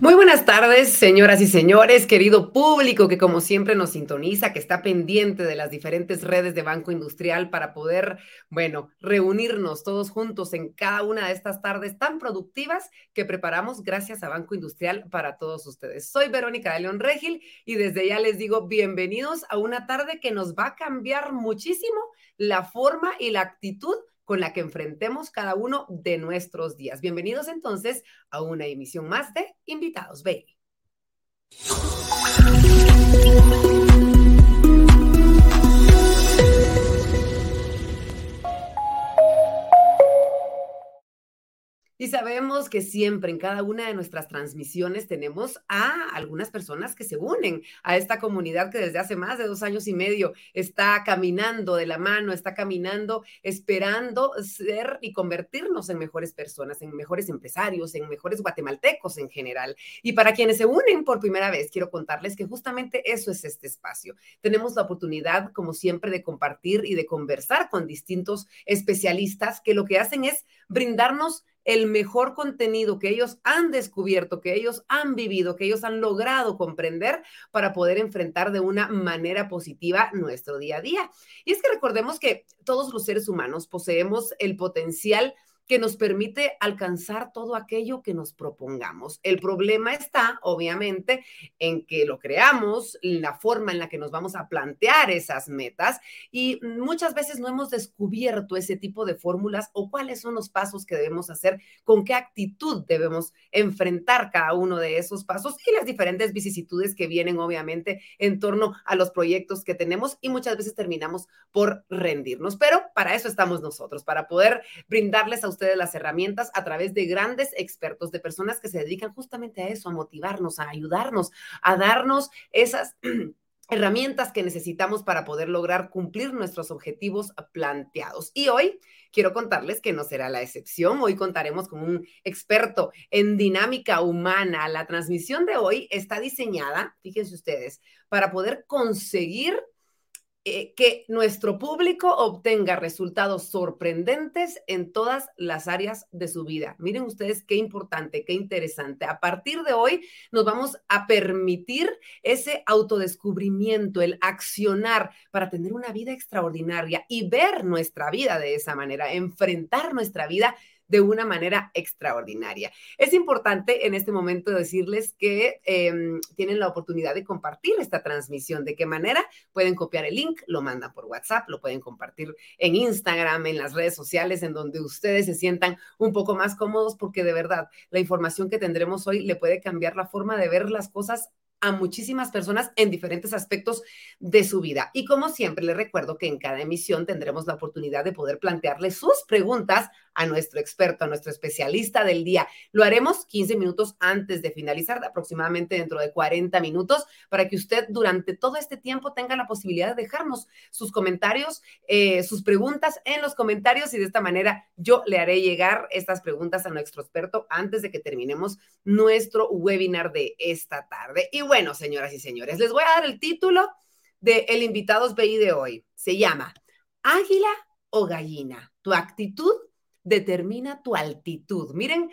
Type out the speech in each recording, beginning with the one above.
Muy buenas tardes, señoras y señores, querido público que como siempre nos sintoniza, que está pendiente de las diferentes redes de Banco Industrial para poder, bueno, reunirnos todos juntos en cada una de estas tardes tan productivas que preparamos gracias a Banco Industrial para todos ustedes. Soy Verónica de León Regil y desde ya les digo bienvenidos a una tarde que nos va a cambiar muchísimo la forma y la actitud con la que enfrentemos cada uno de nuestros días. Bienvenidos entonces a una emisión más de Invitados Baby. Y sabemos que siempre en cada una de nuestras transmisiones tenemos a algunas personas que se unen a esta comunidad que desde hace más de dos años y medio está caminando de la mano, está caminando, esperando ser y convertirnos en mejores personas, en mejores empresarios, en mejores guatemaltecos en general. Y para quienes se unen por primera vez, quiero contarles que justamente eso es este espacio. Tenemos la oportunidad, como siempre, de compartir y de conversar con distintos especialistas que lo que hacen es brindarnos el mejor contenido que ellos han descubierto, que ellos han vivido, que ellos han logrado comprender para poder enfrentar de una manera positiva nuestro día a día. Y es que recordemos que todos los seres humanos poseemos el potencial que nos permite alcanzar todo aquello que nos propongamos. El problema está, obviamente, en que lo creamos, la forma en la que nos vamos a plantear esas metas y muchas veces no hemos descubierto ese tipo de fórmulas o cuáles son los pasos que debemos hacer, con qué actitud debemos enfrentar cada uno de esos pasos y las diferentes vicisitudes que vienen, obviamente, en torno a los proyectos que tenemos y muchas veces terminamos por rendirnos. Pero para eso estamos nosotros, para poder brindarles a ustedes ustedes las herramientas a través de grandes expertos, de personas que se dedican justamente a eso, a motivarnos, a ayudarnos, a darnos esas herramientas que necesitamos para poder lograr cumplir nuestros objetivos planteados. Y hoy quiero contarles que no será la excepción. Hoy contaremos con un experto en dinámica humana. La transmisión de hoy está diseñada, fíjense ustedes, para poder conseguir eh, que nuestro público obtenga resultados sorprendentes en todas las áreas de su vida. Miren ustedes qué importante, qué interesante. A partir de hoy nos vamos a permitir ese autodescubrimiento, el accionar para tener una vida extraordinaria y ver nuestra vida de esa manera, enfrentar nuestra vida de una manera extraordinaria. Es importante en este momento decirles que em, tienen la oportunidad de compartir esta transmisión. ¿De qué manera? Pueden copiar el link, lo mandan por WhatsApp, lo pueden compartir en Instagram, en las redes sociales, en donde ustedes se sientan un poco más cómodos, porque de verdad la información que tendremos hoy le puede cambiar la forma de ver las cosas a muchísimas personas en diferentes aspectos de su vida. Y como siempre, les recuerdo que en cada emisión tendremos la oportunidad de poder plantearle sus preguntas a nuestro experto, a nuestro especialista del día. Lo haremos 15 minutos antes de finalizar, aproximadamente dentro de 40 minutos, para que usted durante todo este tiempo tenga la posibilidad de dejarnos sus comentarios, eh, sus preguntas en los comentarios y de esta manera yo le haré llegar estas preguntas a nuestro experto antes de que terminemos nuestro webinar de esta tarde. Y bueno, señoras y señores, les voy a dar el título de el Invitados BI de hoy. Se llama Águila o Gallina, tu actitud determina tu altitud. Miren,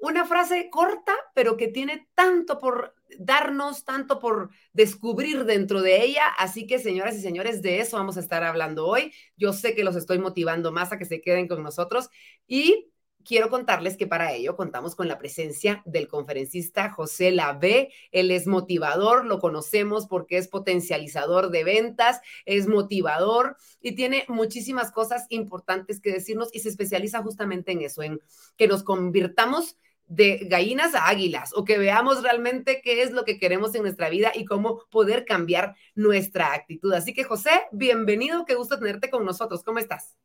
una frase corta, pero que tiene tanto por darnos, tanto por descubrir dentro de ella. Así que, señoras y señores, de eso vamos a estar hablando hoy. Yo sé que los estoy motivando más a que se queden con nosotros y quiero contarles que para ello contamos con la presencia del conferencista José Lavé. Él es motivador, lo conocemos porque es potencializador de ventas, es motivador y tiene muchísimas cosas importantes que decirnos y se especializa justamente en eso, en que nos convirtamos de gallinas a águilas o que veamos realmente qué es lo que queremos en nuestra vida y cómo poder cambiar nuestra actitud. Así que José, bienvenido, qué gusto tenerte con nosotros. ¿Cómo estás?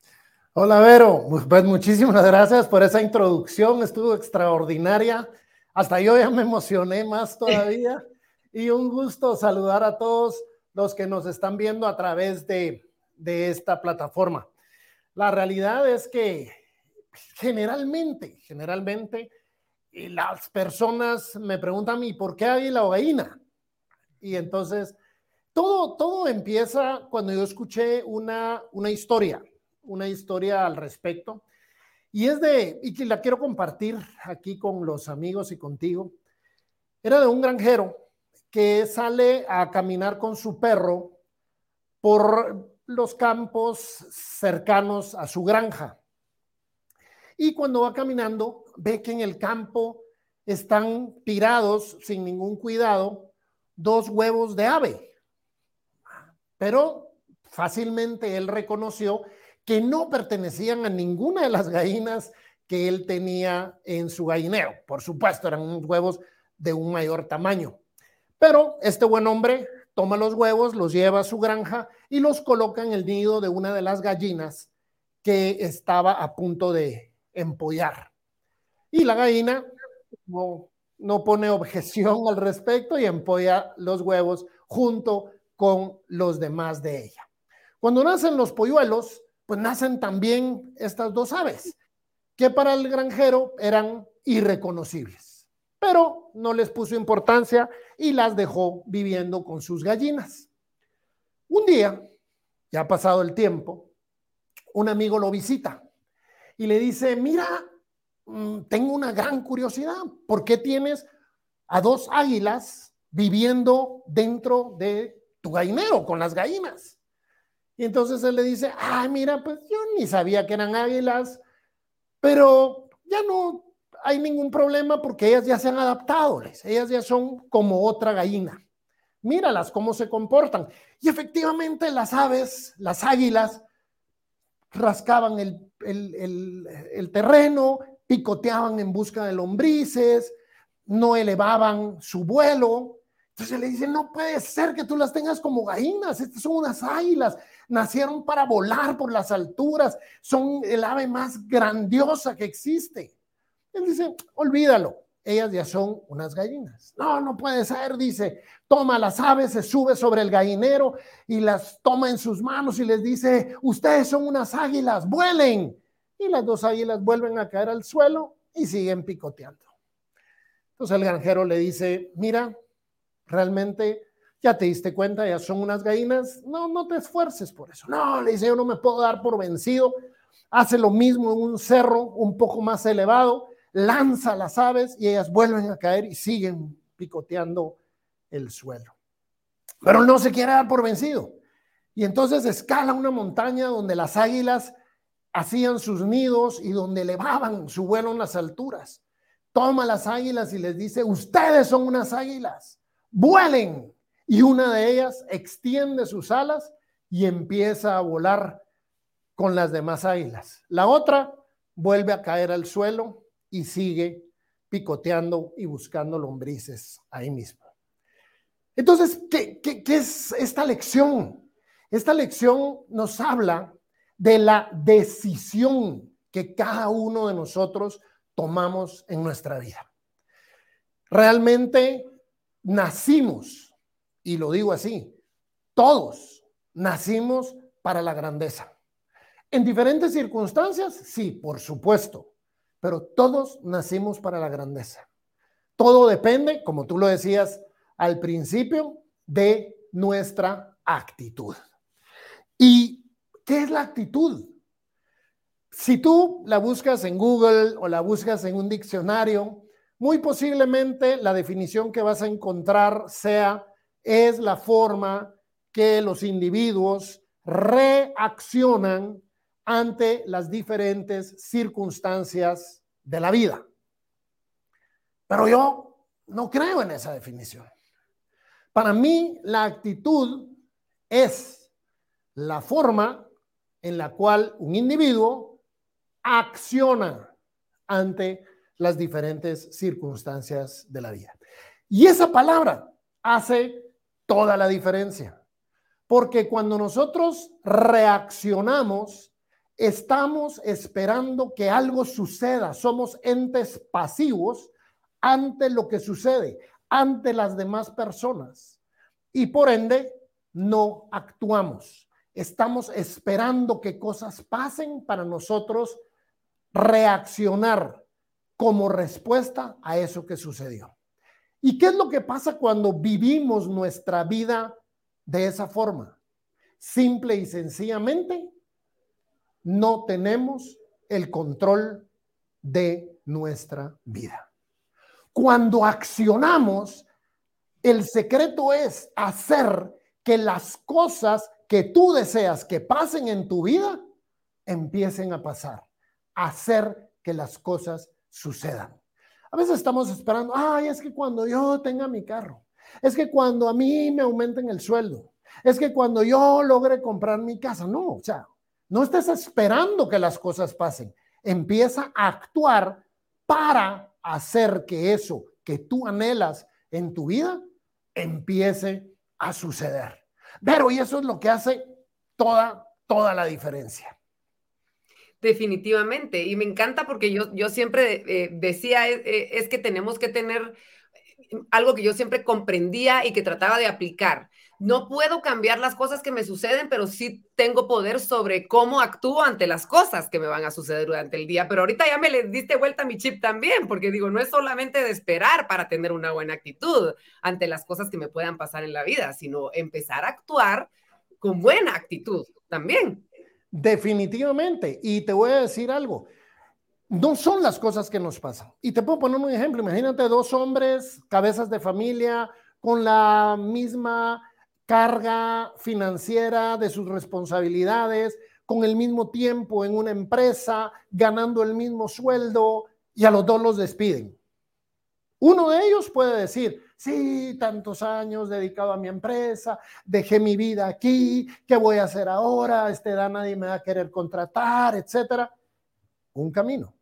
Hola Vero, pues muchísimas gracias por esa introducción, estuvo extraordinaria. Hasta yo ya me emocioné más todavía y un gusto saludar a todos los que nos están viendo a través de, de esta plataforma. La realidad es que generalmente, generalmente las personas me preguntan ¿y por qué hay la gallina? Y entonces todo, todo empieza cuando yo escuché una, una historia una historia al respecto. Y es de, y la quiero compartir aquí con los amigos y contigo. era de un granjero que sale a caminar con su perro por los campos cercanos a su granja. Y cuando va caminando, ve que en el campo están tirados sin ningún cuidado dos huevos de ave. Pero fácilmente él reconoció que no pertenecían a ninguna de las gallinas que él tenía en su gallinero. Por supuesto, eran huevos de un mayor tamaño. Pero este buen hombre toma los huevos, los lleva a su granja y los coloca en el nido de una de las gallinas que estaba a punto de empollar. Y la gallina no, no pone objeción al respecto y empolla los huevos junto con los demás de ella. Cuando nacen los polluelos, pues nacen también estas dos aves, que para el granjero eran irreconocibles, pero no les puso importancia y las dejó viviendo con sus gallinas. Un día, ya pasado el tiempo, un amigo lo visita y le dice, mira, mm, tengo una gran curiosidad, ¿por qué tienes a dos águilas viviendo dentro de tu gallinero con las gallinas? Y entonces él le dice, ay, mira, pues yo ni sabía que eran águilas, pero ya no hay ningún problema porque ellas ya se han adaptado, ellas ya son como otra gallina. Míralas cómo se comportan. Y efectivamente las aves, las águilas, rascaban el, el terreno, picoteaban en busca de lombrices, no elevaban su vuelo, entonces le dice, no puede ser que tú las tengas como gallinas, estas son unas águilas, nacieron para volar por las alturas, son el ave más grandiosa que existe. Él dice, olvídalo, ellas ya son unas gallinas. No, no puede ser, dice, toma las aves, se sube sobre el gallinero y las toma en sus manos y les dice, ustedes son unas águilas, vuelen. Y las dos águilas vuelven a caer al suelo y siguen picoteando. Entonces el granjero le dice, mira, realmente ya te diste cuenta, ya son unas gallinas, no, no te esfuerces por eso. No, le dice, yo no me puedo dar por vencido. Hace lo mismo en un cerro un poco más elevado, lanza las aves y ellas vuelven a caer y siguen picoteando el suelo. Pero no se quiere dar por vencido. Y entonces escala una montaña donde las águilas hacían sus nidos y donde elevaban su vuelo en las alturas. Toma las águilas y les dice, ustedes son unas águilas vuelen. Y una de ellas extiende sus alas y empieza a volar con las demás águilas. La otra vuelve a caer al suelo y sigue picoteando y buscando lombrices ahí mismo. Entonces, ¿qué, qué, qué es esta lección? Esta lección nos habla de la decisión que cada uno de nosotros tomamos en nuestra vida. Realmente nacimos, y lo digo así, todos nacimos para la grandeza. En diferentes circunstancias, sí, por supuesto, pero todos nacimos para la grandeza. Todo depende, como tú lo decías al principio, de nuestra actitud. ¿Y qué es la actitud? Si tú la buscas en Google o la buscas en un diccionario, muy posiblemente la definición que vas a encontrar sea, es la forma que los individuos reaccionan ante las diferentes circunstancias de la vida. Pero yo no creo en esa definición. Para mí, la actitud es la forma en la cual un individuo acciona ante las diferentes circunstancias de la vida. Y esa palabra hace toda la diferencia, porque cuando nosotros reaccionamos, estamos esperando que algo suceda, somos entes pasivos ante lo que sucede, ante las demás personas, y por ende no actuamos. Estamos esperando que cosas pasen para nosotros reaccionar como respuesta a eso que sucedió. ¿Y qué es lo que pasa cuando vivimos nuestra vida de esa forma? Simple y sencillamente, no tenemos el control de nuestra vida. Cuando accionamos, el secreto es hacer que las cosas que tú deseas que pasen en tu vida empiecen a pasar. Hacer que las cosas sucedan. A veces estamos esperando, ay, es que cuando yo tenga mi carro, es que cuando a mí me aumenten el sueldo, es que cuando yo logre comprar mi casa, no, o sea, no estés esperando que las cosas pasen. Empieza a actuar para hacer que eso que tú anhelas en tu vida empiece a suceder. Pero y eso es lo que hace toda, toda la diferencia. Definitivamente. Y me encanta porque yo, yo siempre eh, decía, eh, eh, es que tenemos que tener algo que yo siempre comprendía y que trataba de aplicar. No puedo cambiar las cosas que me suceden, pero sí tengo poder sobre cómo actúo ante las cosas que me van a suceder durante el día. Pero ahorita ya me le diste vuelta mi chip también, porque digo, no es solamente de esperar para tener una buena actitud ante las cosas que me puedan pasar en la vida, sino empezar a actuar con buena actitud también. Definitivamente. Y te voy a decir algo. No son las cosas que nos pasan. Y te puedo poner un ejemplo. Imagínate dos hombres, cabezas de familia, con la misma carga financiera de sus responsabilidades, con el mismo tiempo en una empresa, ganando el mismo sueldo y a los dos los despiden. Uno de ellos puede decir, sí, tantos años dedicado a mi empresa, dejé mi vida aquí, ¿qué voy a hacer ahora? Este da nadie me va a querer contratar, etcétera. Un camino.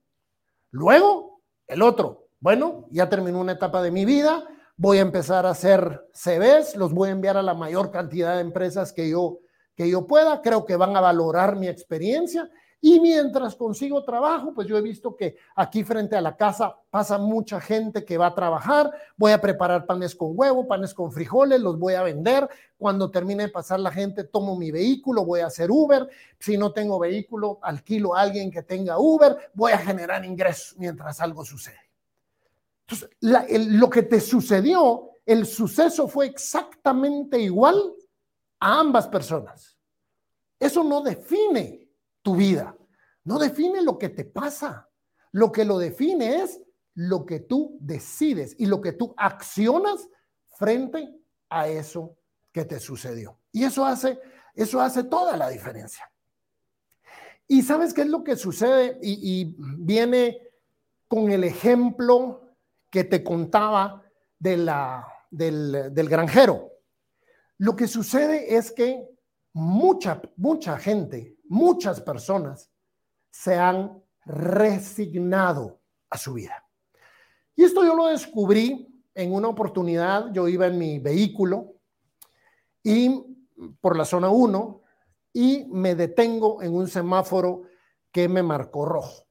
Luego, el otro, bueno, ya terminó una etapa de mi vida, voy a empezar a hacer CVs, los voy a enviar a la mayor cantidad de empresas que yo, que yo pueda, creo que van a valorar mi experiencia y mientras consigo trabajo, pues yo he visto que aquí frente a la casa pasa mucha gente que va a trabajar, voy a preparar panes con huevo, panes con frijoles, los voy a vender, cuando termine de pasar la gente tomo mi vehículo, voy a hacer Uber, si no tengo vehículo, alquilo a alguien que tenga Uber, voy a generar ingresos mientras algo sucede. Entonces, lo que te sucedió, el suceso fue exactamente igual a ambas personas. Eso no define tu vida, no define lo que te pasa. Lo que lo define es lo que tú decides y lo que tú accionas frente a eso que te sucedió. Y eso hace, eso hace toda la diferencia. Y sabes qué es lo que sucede y, viene con el ejemplo que te contaba de la, del, del granjero. Lo que sucede es que mucha, mucha gente, muchas personas se han resignado a su vida. Y esto yo lo descubrí en una oportunidad, yo iba en mi vehículo y por la zona 1 y me detengo en un semáforo que me marcó rojo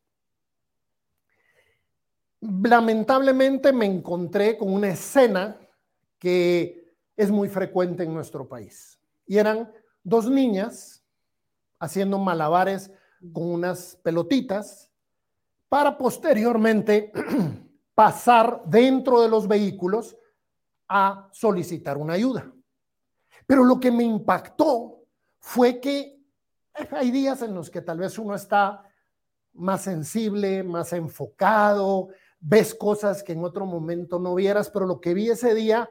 lamentablemente me encontré con una escena que es muy frecuente en nuestro país. Y eran dos niñas haciendo malabares con unas pelotitas para posteriormente pasar dentro de los vehículos a solicitar una ayuda. Pero lo que me impactó fue que hay días en los que tal vez uno está más sensible, más enfocado, ves cosas que en otro momento no vieras, pero lo que vi ese día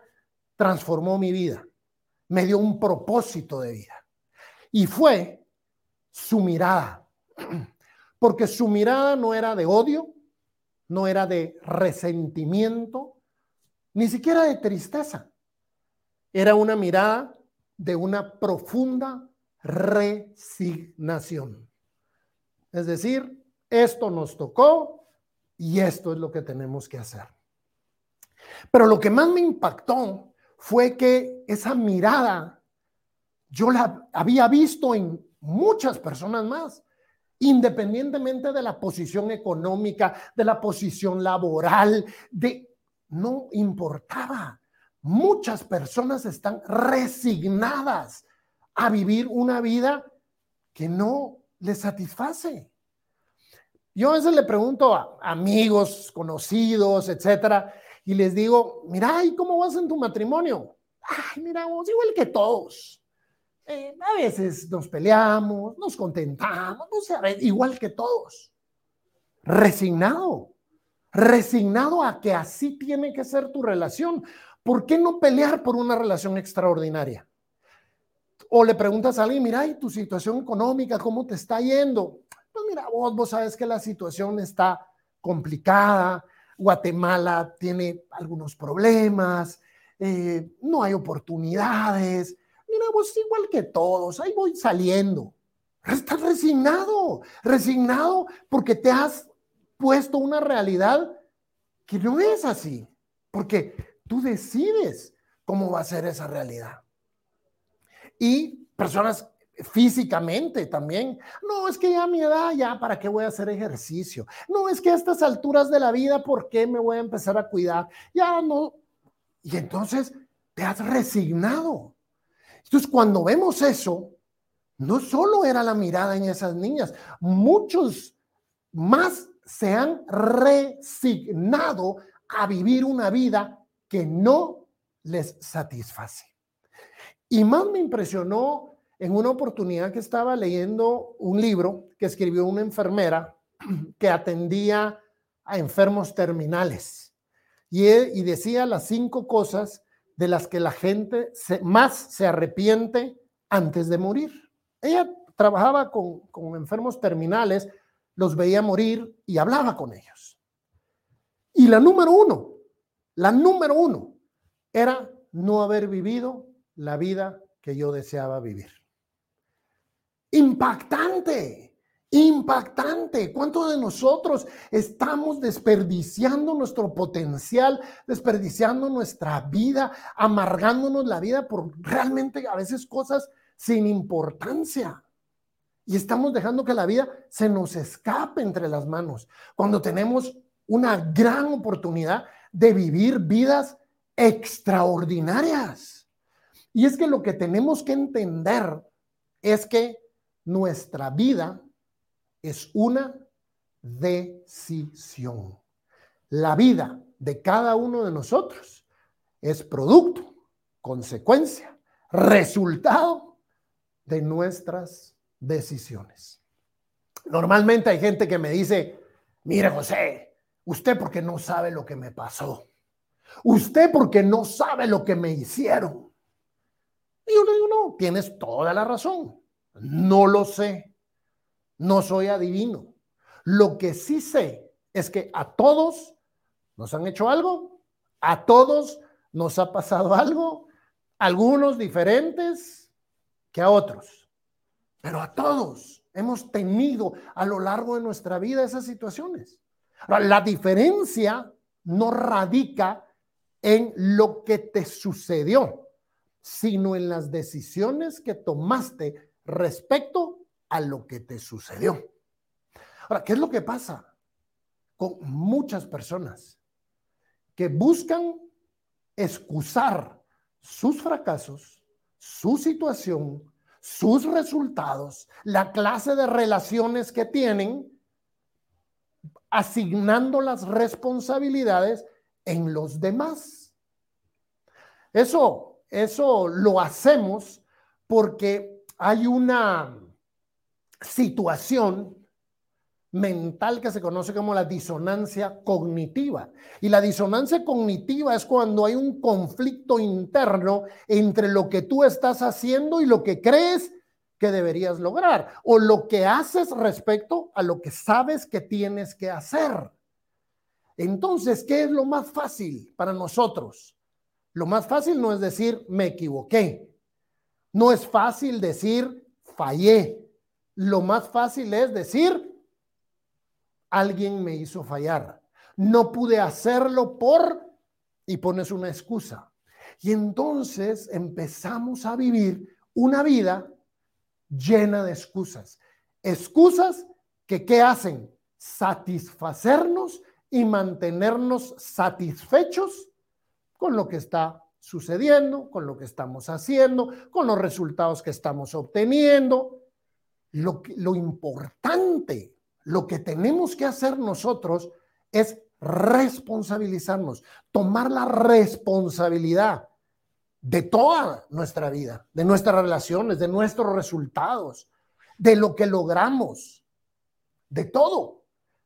transformó mi vida, me dio un propósito de vida. Y fue su mirada, porque su mirada no era de odio, no era de resentimiento, ni siquiera de tristeza. Era una mirada de una profunda resignación. Es decir, esto nos tocó, y esto es lo que tenemos que hacer. Pero lo que más me impactó fue que esa mirada yo la había visto en muchas personas más, independientemente de la posición económica, de la posición laboral, de no importaba. Muchas personas están resignadas a vivir una vida que no les satisface. Yo a veces le pregunto a amigos, conocidos, etcétera, y les digo, mira, ¿y cómo vas en tu matrimonio? Ay, mira, igual que todos. Eh, a veces nos peleamos, nos contentamos, no sé, igual que todos. Resignado. resignado a que así tiene que ser tu relación. ¿Por qué no pelear por una relación extraordinaria? O le preguntas a alguien, mira, ¿y tu situación económica cómo te está yendo? Pues mira, vos, vos sabes que la situación está complicada, Guatemala tiene algunos problemas, eh, no hay oportunidades, mira, vos igual que todos, ahí voy saliendo. Estás resignado, resignado porque te has puesto una realidad que no es así, porque tú decides cómo va a ser esa realidad. Y personas físicamente también. No, es que ya a mi edad, ya, ¿para qué voy a hacer ejercicio? No, es que a estas alturas de la vida, ¿por qué me voy a empezar a cuidar? Ya no. Y entonces te has resignado. Entonces, cuando vemos eso, no solo era la mirada en esas niñas, muchos más se han resignado a vivir una vida que no les satisface. Y más me impresionó en una oportunidad que estaba leyendo un libro que escribió una enfermera que atendía a enfermos terminales. Y, y decía las cinco cosas de las que la gente más se arrepiente antes de morir. Ella trabajaba con, con enfermos terminales, los veía morir y hablaba con ellos. Y la número uno, la número uno, era no haber vivido la vida que yo deseaba vivir. Impactante, impactante. ¿Cuántos de nosotros estamos desperdiciando nuestro potencial, desperdiciando nuestra vida, amargándonos la vida por realmente a veces cosas sin importancia? Y estamos dejando que la vida se nos escape entre las manos cuando tenemos una gran oportunidad de vivir vidas extraordinarias. Y es que lo que tenemos que entender es que nuestra vida es una decisión. La vida de cada uno de nosotros es producto, consecuencia, resultado de nuestras decisiones. Normalmente hay gente que me dice, mire José, usted porque no sabe lo que me pasó. Usted porque no sabe lo que me hicieron. Y yo le digo, no, tienes toda la razón. No lo sé. No soy adivino. Lo que sí sé es que a todos nos han hecho algo, a todos nos ha pasado algo, algunos diferentes que a otros, pero a todos hemos tenido a lo largo de nuestra vida esas situaciones. la diferencia no radica en lo que te sucedió, sino en las decisiones que tomaste respecto a lo que te sucedió. Ahora, ¿qué es lo que pasa con muchas personas que buscan excusar sus fracasos, su situación, sus resultados, la clase de relaciones que tienen, asignando las responsabilidades en los demás? Eso, eso lo hacemos porque hay una situación mental que se conoce como la disonancia cognitiva. Y la disonancia cognitiva es cuando hay un conflicto interno entre lo que tú estás haciendo y lo que crees que deberías lograr, o lo que haces respecto a lo que sabes que tienes que hacer. Entonces, ¿qué es lo más fácil para nosotros? Lo más fácil no es decir, me equivoqué. No es fácil decir fallé. Lo más fácil es decir alguien me hizo fallar. No pude hacerlo por y pones una excusa. Y entonces empezamos a vivir una vida llena de excusas. Excusas que ¿qué hacen? Satisfacernos y mantenernos satisfechos con lo que está sucediendo, con lo que estamos haciendo, con los resultados que estamos obteniendo. Lo, importante, lo que tenemos que hacer nosotros es responsabilizarnos, tomar la responsabilidad de toda nuestra vida, de nuestras relaciones, de nuestros resultados, de lo que logramos, de todo.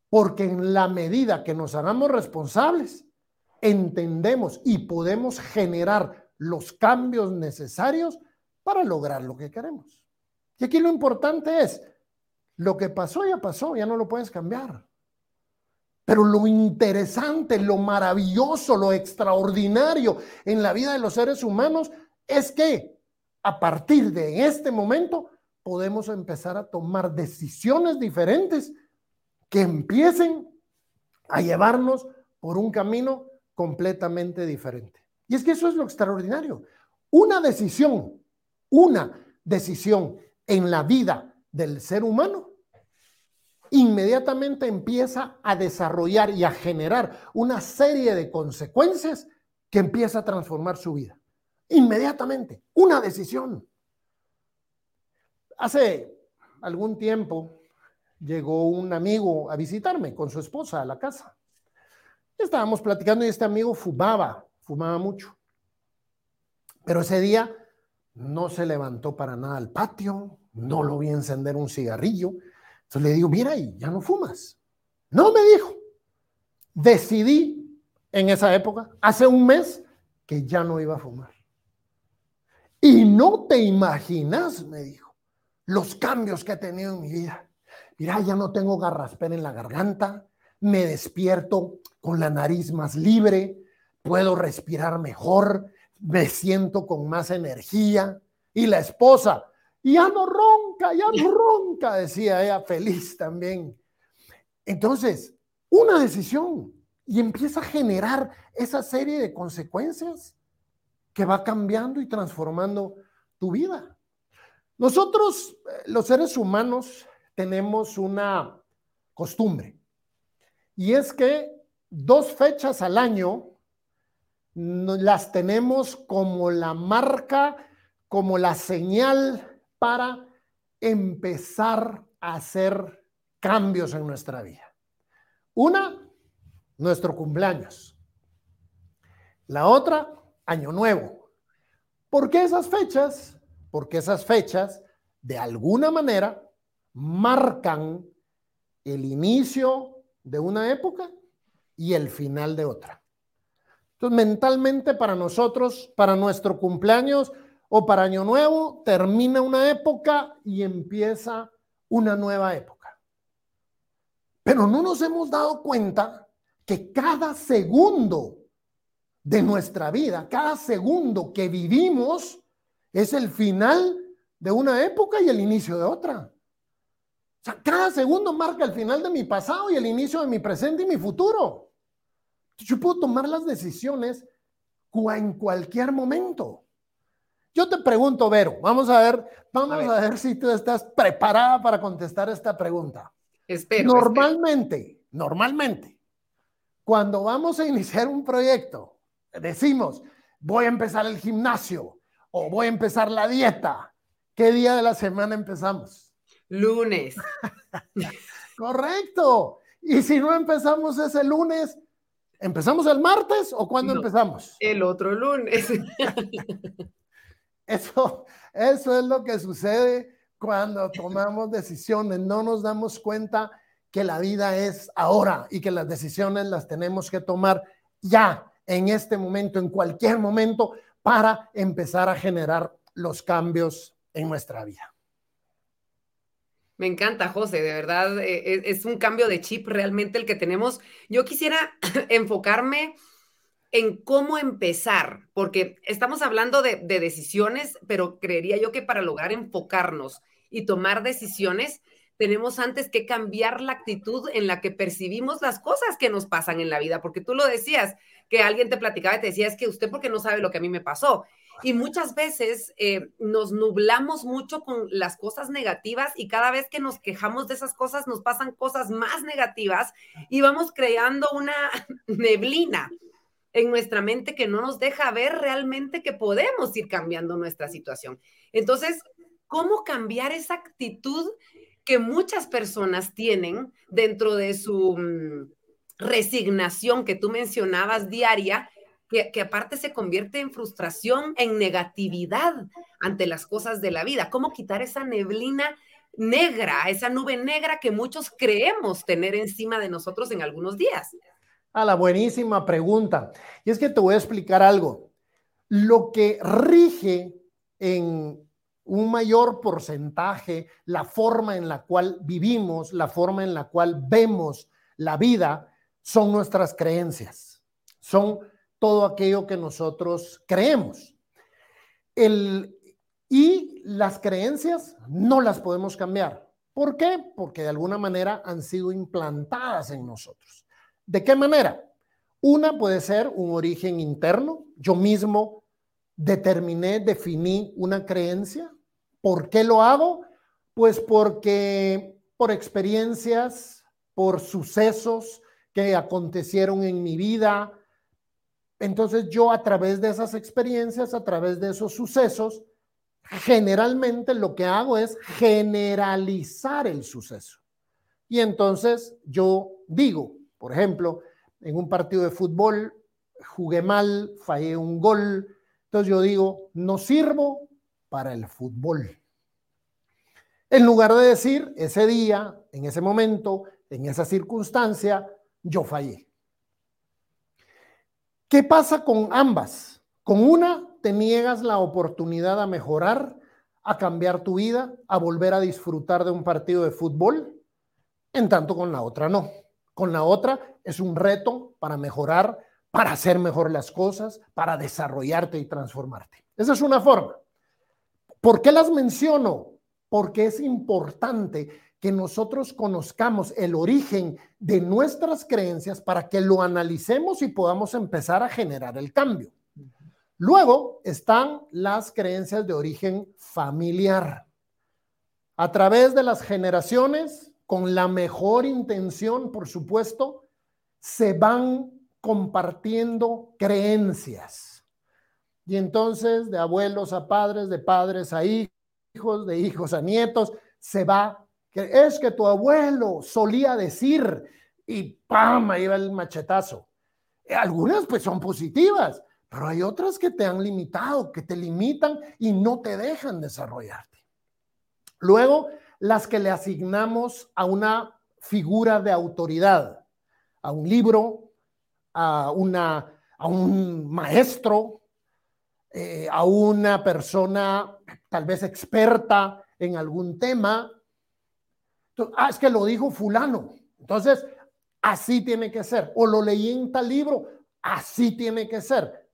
porque en la medida que nos hagamos responsables, entendemos y podemos generar los cambios necesarios para lograr lo que queremos. Y aquí lo importante es, lo que pasó ya pasó, ya no lo puedes cambiar. Pero lo interesante, lo maravilloso, lo extraordinario en la vida de los seres humanos es que a partir de este momento podemos empezar a tomar decisiones diferentes que empiecen a llevarnos por un camino completamente diferente. Y es que eso es lo extraordinario. Una decisión, una decisión en la vida del ser humano, inmediatamente empieza a desarrollar y a generar una serie de consecuencias que empieza a transformar su vida. Inmediatamente, una decisión. Hace algún tiempo llegó un amigo a visitarme con su esposa a la casa. Estábamos platicando y este amigo fumaba, fumaba mucho. Pero ese día no se levantó para nada al patio, no lo vi encender un cigarrillo. Entonces le digo, mira, y ya no fumas. No, me dijo. Decidí en esa época, hace un mes, que ya no iba a fumar. Y no te imaginas, me dijo, los cambios que he tenido en mi vida. Mira, ya no tengo garraspera en la garganta, me despierto con la nariz más libre, puedo respirar mejor, me siento con más energía. Y la esposa, ya no ronca, ya no ronca, decía ella, feliz también. Entonces, una decisión y empieza a generar esa serie de consecuencias que va cambiando y transformando tu vida. Nosotros, eh, los seres humanos, tenemos una costumbre y es que dos fechas al año las tenemos como la marca, como la señal para empezar a hacer cambios en nuestra vida. Una, nuestro cumpleaños. La otra, Año Nuevo. ¿Por qué esas fechas? Porque esas fechas, de alguna manera, marcan el inicio de una época y el final de otra. Entonces, mentalmente para nosotros, para nuestro cumpleaños o para Año Nuevo, termina una época y empieza una nueva época. Pero no nos hemos dado cuenta que cada segundo de nuestra vida, cada segundo que vivimos, es el final de una época y el inicio de otra. O sea, cada segundo marca el final de mi pasado y el inicio de mi presente y mi futuro. Yo puedo tomar las decisiones en cualquier momento. Yo te pregunto, Vero, vamos a ver, vamos a ver, si tú estás preparada para contestar esta pregunta. Espero. Normalmente, normalmente, cuando vamos a iniciar un proyecto, decimos, voy a empezar el gimnasio o voy a empezar la dieta. ¿Qué día de la semana empezamos? Lunes. Correcto. Y si no empezamos ese lunes, ¿Empezamos el martes o cuándo empezamos? El otro lunes. eso, eso es lo que sucede cuando tomamos decisiones. No nos damos cuenta que la vida es ahora y que las decisiones las tenemos que tomar ya, en este momento, en cualquier momento, para empezar a generar los cambios en nuestra vida. Me encanta, José, de verdad, eh, es, un cambio de chip realmente el que tenemos. Yo quisiera enfocarme en cómo empezar, porque estamos hablando de, de, decisiones, pero creería yo que para lograr enfocarnos y tomar decisiones, tenemos antes que cambiar la actitud en la que percibimos las cosas que nos pasan en la vida, porque tú lo decías, que alguien te platicaba y te decía, es que usted porque no sabe lo que a mí me pasó. Y muchas veces eh, nos nublamos mucho con las cosas negativas y cada vez que nos quejamos de esas cosas nos pasan cosas más negativas y vamos creando una neblina en nuestra mente que no nos deja ver realmente que podemos ir cambiando nuestra situación. Entonces, ¿cómo cambiar esa actitud que muchas personas tienen dentro de su mm, resignación que tú mencionabas diaria? Que, aparte se convierte en frustración, en negatividad ante las cosas de la vida. ¿Cómo quitar esa neblina negra, esa nube negra que muchos creemos tener encima de nosotros en algunos días? A la buenísima pregunta. Y es que te voy a explicar algo. Lo que rige en un mayor porcentaje la forma en la cual vivimos, la forma en la cual vemos la vida, son nuestras creencias. Son todo aquello que nosotros creemos. El, y las creencias no las podemos cambiar. ¿Por qué? Porque de alguna manera han sido implantadas en nosotros. ¿De qué manera? Una puede ser un origen interno. Yo mismo determiné, definí una creencia. ¿Por qué lo hago? Pues porque por experiencias, por sucesos que acontecieron en mi vida. Entonces yo a través de esas experiencias, a través de esos sucesos, generalmente lo que hago es generalizar el suceso. Y entonces yo digo, por ejemplo, en un partido de fútbol jugué mal, fallé un gol, entonces yo digo, no sirvo para el fútbol. En lugar de decir, ese día, en ese momento, en esa circunstancia, yo fallé. ¿Qué pasa con ambas? Con una te niegas la oportunidad a mejorar, a cambiar tu vida, a volver a disfrutar de un partido de fútbol, en tanto con la otra no. Con la otra es un reto para mejorar, para hacer mejor las cosas, para desarrollarte y transformarte. Esa es una forma. ¿Por qué las menciono? Porque es importante que nosotros conozcamos el origen de nuestras creencias para que lo analicemos y podamos empezar a generar el cambio. Luego están las creencias de origen familiar. A través de las generaciones, con la mejor intención, por supuesto, se van compartiendo creencias. Y entonces, de abuelos a padres, de padres a hijos, de hijos a nietos, se va. Es que tu abuelo solía decir y ¡pam! Ahí va el machetazo. Algunas pues son positivas, pero hay otras que te han limitado, que te limitan y no te dejan desarrollarte. Luego, las que le asignamos a una figura de autoridad, a un libro, a, una, a un maestro, eh, a una persona tal vez experta en algún tema. Ah, es que lo dijo fulano. Entonces, así tiene que ser. O lo leí en tal libro, así tiene que ser.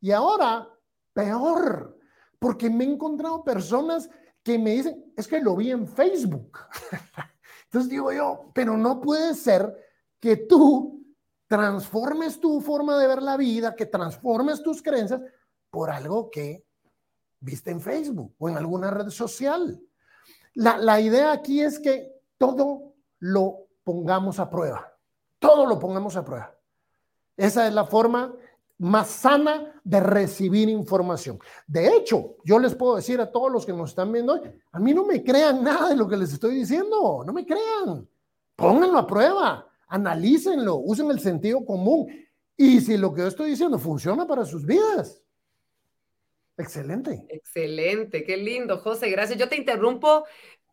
Y ahora, peor, porque me he encontrado personas que me dicen, es que lo vi en Facebook. Entonces digo yo, pero no puede ser que tú transformes tu forma de ver la vida, que transformes tus creencias por algo que viste en Facebook o en alguna red social. La, la idea aquí es que todo lo pongamos a prueba, todo lo pongamos a prueba. Esa es la forma más sana de recibir información. De hecho, yo les puedo decir a todos los que nos están viendo hoy, a mí no me crean nada de lo que les estoy diciendo, no me crean. Pónganlo a prueba, analícenlo, usen el sentido común. Y si lo que yo estoy diciendo funciona para sus vidas. Excelente. Excelente, qué lindo, José, gracias. Yo te interrumpo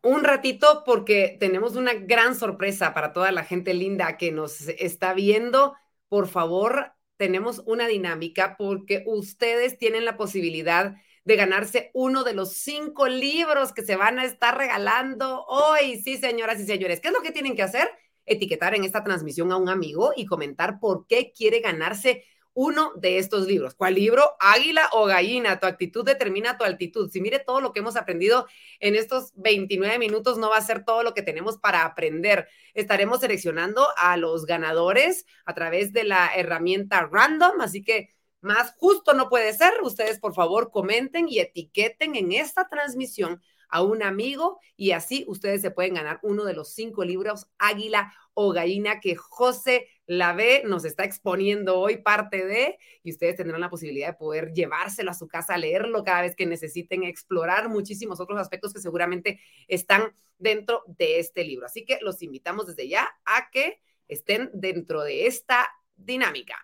un ratito porque tenemos una gran sorpresa para toda la gente linda que nos está viendo. Por favor, tenemos una dinámica porque ustedes tienen la posibilidad de ganarse uno de los cinco libros que se van a estar regalando hoy. Sí, señoras y señores, ¿qué es lo que tienen que hacer? Etiquetar en esta transmisión a un amigo y comentar por qué quiere ganarse uno de estos libros. ¿Cuál libro? Águila o gallina. Tu actitud determina tu altitud. Si mire todo lo que hemos aprendido en estos 29 minutos, no va a ser todo lo que tenemos para aprender. Estaremos seleccionando a los ganadores a través de la herramienta random, así que más justo no puede ser. Ustedes, por favor, comenten y etiqueten en esta transmisión a un amigo y así ustedes se pueden ganar uno de los cinco libros Águila o Gallina que José Lave nos está exponiendo hoy parte de y ustedes tendrán la posibilidad de poder llevárselo a su casa, leerlo cada vez que necesiten explorar muchísimos otros aspectos que seguramente están dentro de este libro. Así que los invitamos desde ya a que estén dentro de esta dinámica.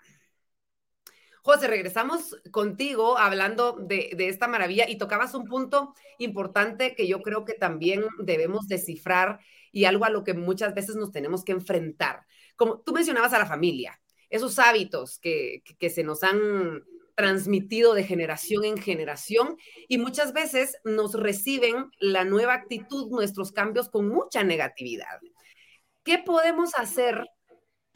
José, regresamos contigo hablando de, esta maravilla y tocabas un punto importante que yo creo que también debemos descifrar y algo a lo que muchas veces nos tenemos que enfrentar. Como tú mencionabas a la familia, esos hábitos que, se nos han transmitido de generación en generación y muchas veces nos reciben la nueva actitud, nuestros cambios con mucha negatividad. ¿Qué podemos hacer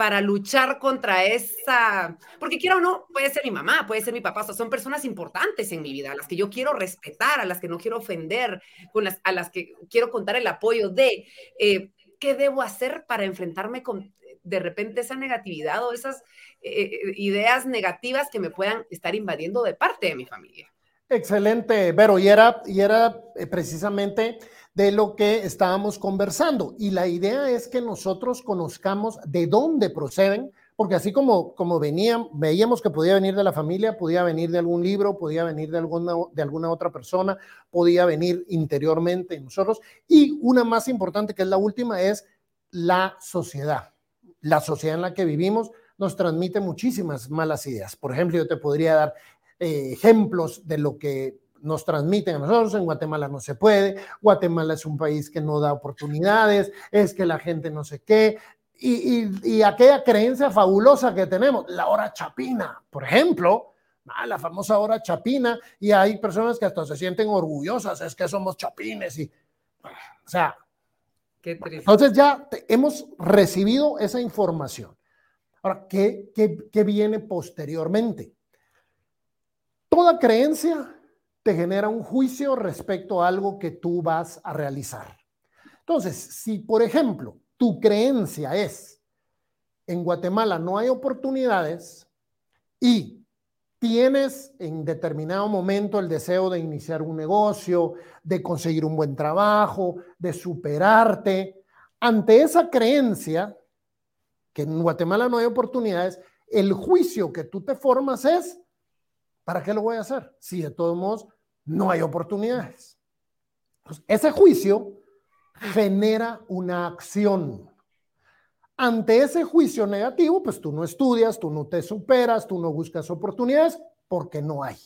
para luchar contra esa, porque quiero o no, puede ser mi mamá, puede ser mi papá, son personas importantes en mi vida, a las que yo quiero respetar, a las que no quiero ofender, con las, a las que quiero contar el apoyo de, eh, ¿qué debo hacer para enfrentarme con de repente esa negatividad o esas eh, eh, ideas negativas que me puedan estar invadiendo de parte de mi familia? Excelente, Vero, y era, y era precisamente de lo que estábamos conversando. Y la idea es que nosotros conozcamos de dónde proceden, porque así como, como venían, veíamos que podía venir de la familia, podía venir de algún libro, podía venir de alguna, de alguna otra persona, podía venir interiormente en nosotros. Y una más importante, que es la última, es la sociedad. La sociedad en la que vivimos nos transmite muchísimas malas ideas. Por ejemplo, yo te podría dar eh, ejemplos de lo que nos transmiten a nosotros, en Guatemala no se puede, Guatemala es un país que no da oportunidades, es que la gente no sé qué, y, aquella creencia fabulosa que tenemos, la hora chapina, por ejemplo, ah, la famosa hora chapina, y hay personas que hasta se sienten orgullosas, es que somos chapines, y, o sea, entonces ya hemos recibido esa información. Ahora, ¿qué, qué viene posteriormente? Toda creencia te genera un juicio respecto a algo que tú vas a realizar. Entonces, si por ejemplo tu creencia es, en Guatemala no hay oportunidades y tienes en determinado momento el deseo de iniciar un negocio, de conseguir un buen trabajo, de superarte, ante esa creencia, que en Guatemala no hay oportunidades, el juicio que tú te formas es, ¿Para qué lo voy a hacer? Si de todos modos no hay oportunidades. ese juicio genera una acción. Ante ese juicio negativo, pues tú no estudias, tú no te superas, tú no buscas oportunidades porque no hay.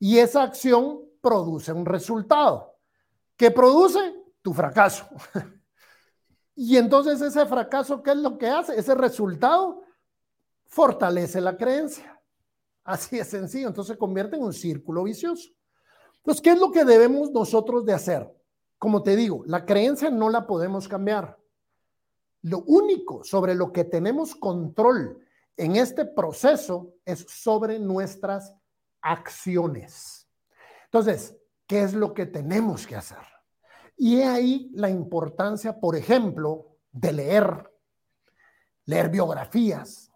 Y esa acción produce un resultado. ¿Qué produce? Tu fracaso. Y entonces ese fracaso, ¿qué es lo que hace? Ese resultado fortalece la creencia. Así es sencillo. Entonces se convierte en un círculo vicioso. Entonces, ¿qué es lo que debemos nosotros de hacer? Como te digo, la creencia no la podemos cambiar. Lo único sobre lo que tenemos control en este proceso es sobre nuestras acciones. Entonces, ¿qué es lo que tenemos que hacer? Y ahí la importancia, por ejemplo, de leer, leer biografías,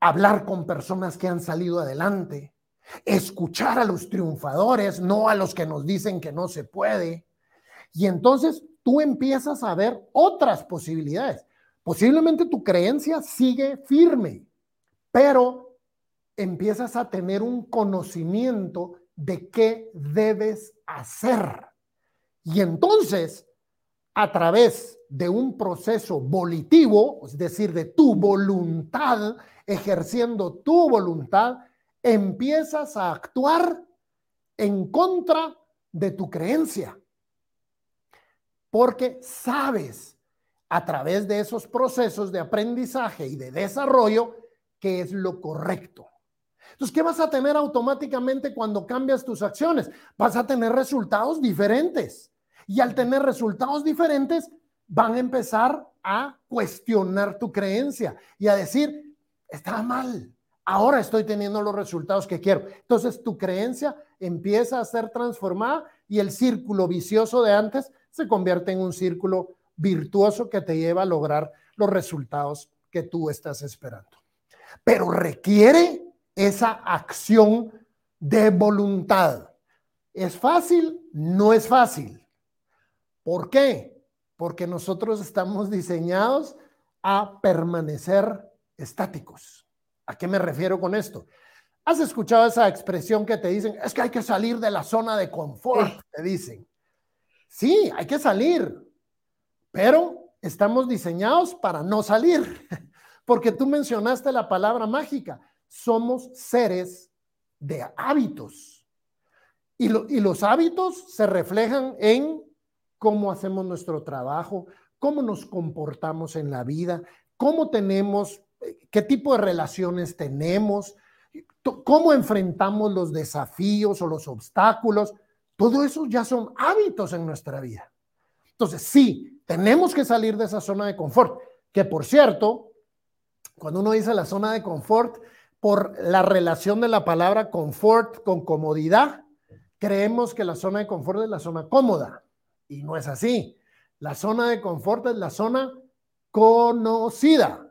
hablar con personas que han salido adelante, escuchar a los triunfadores, no a los que nos dicen que no se puede. Y entonces tú empiezas a ver otras posibilidades. Posiblemente tu creencia sigue firme, pero empiezas a tener un conocimiento de qué debes hacer. Y entonces, a través de un proceso volitivo, es decir, de tu voluntad, ejerciendo tu voluntad, empiezas a actuar en contra de tu creencia. Porque sabes a través de esos procesos de aprendizaje y de desarrollo que es lo correcto. Entonces, ¿qué vas a tener automáticamente cuando cambias tus acciones? Vas a tener resultados diferentes. Y al tener resultados diferentes, van a empezar a cuestionar tu creencia y a decir, estaba mal, ahora estoy teniendo los resultados que quiero. Entonces tu creencia empieza a ser transformada y el círculo vicioso de antes se convierte en un círculo virtuoso que te lleva a lograr los resultados que tú estás esperando. Pero requiere esa acción de voluntad. ¿Es fácil? No es fácil. ¿Por qué? Porque nosotros estamos diseñados a permanecer estáticos. ¿A qué me refiero con esto? ¿Has escuchado esa expresión que te dicen, es que hay que salir de la zona de confort? Te dicen. Sí, hay que salir, pero estamos diseñados para no salir, porque tú mencionaste la palabra mágica, somos seres de hábitos. Y, y los hábitos se reflejan en cómo hacemos nuestro trabajo, cómo nos comportamos en la vida, cómo tenemos, qué tipo de relaciones tenemos, cómo enfrentamos los desafíos o los obstáculos. Todo eso ya son hábitos en nuestra vida. Entonces, sí, tenemos que salir de esa zona de confort, que por cierto, cuando uno dice la zona de confort, por la relación de la palabra confort con comodidad, creemos que la zona de confort es la zona cómoda. Y no es así. La zona de confort es la zona conocida,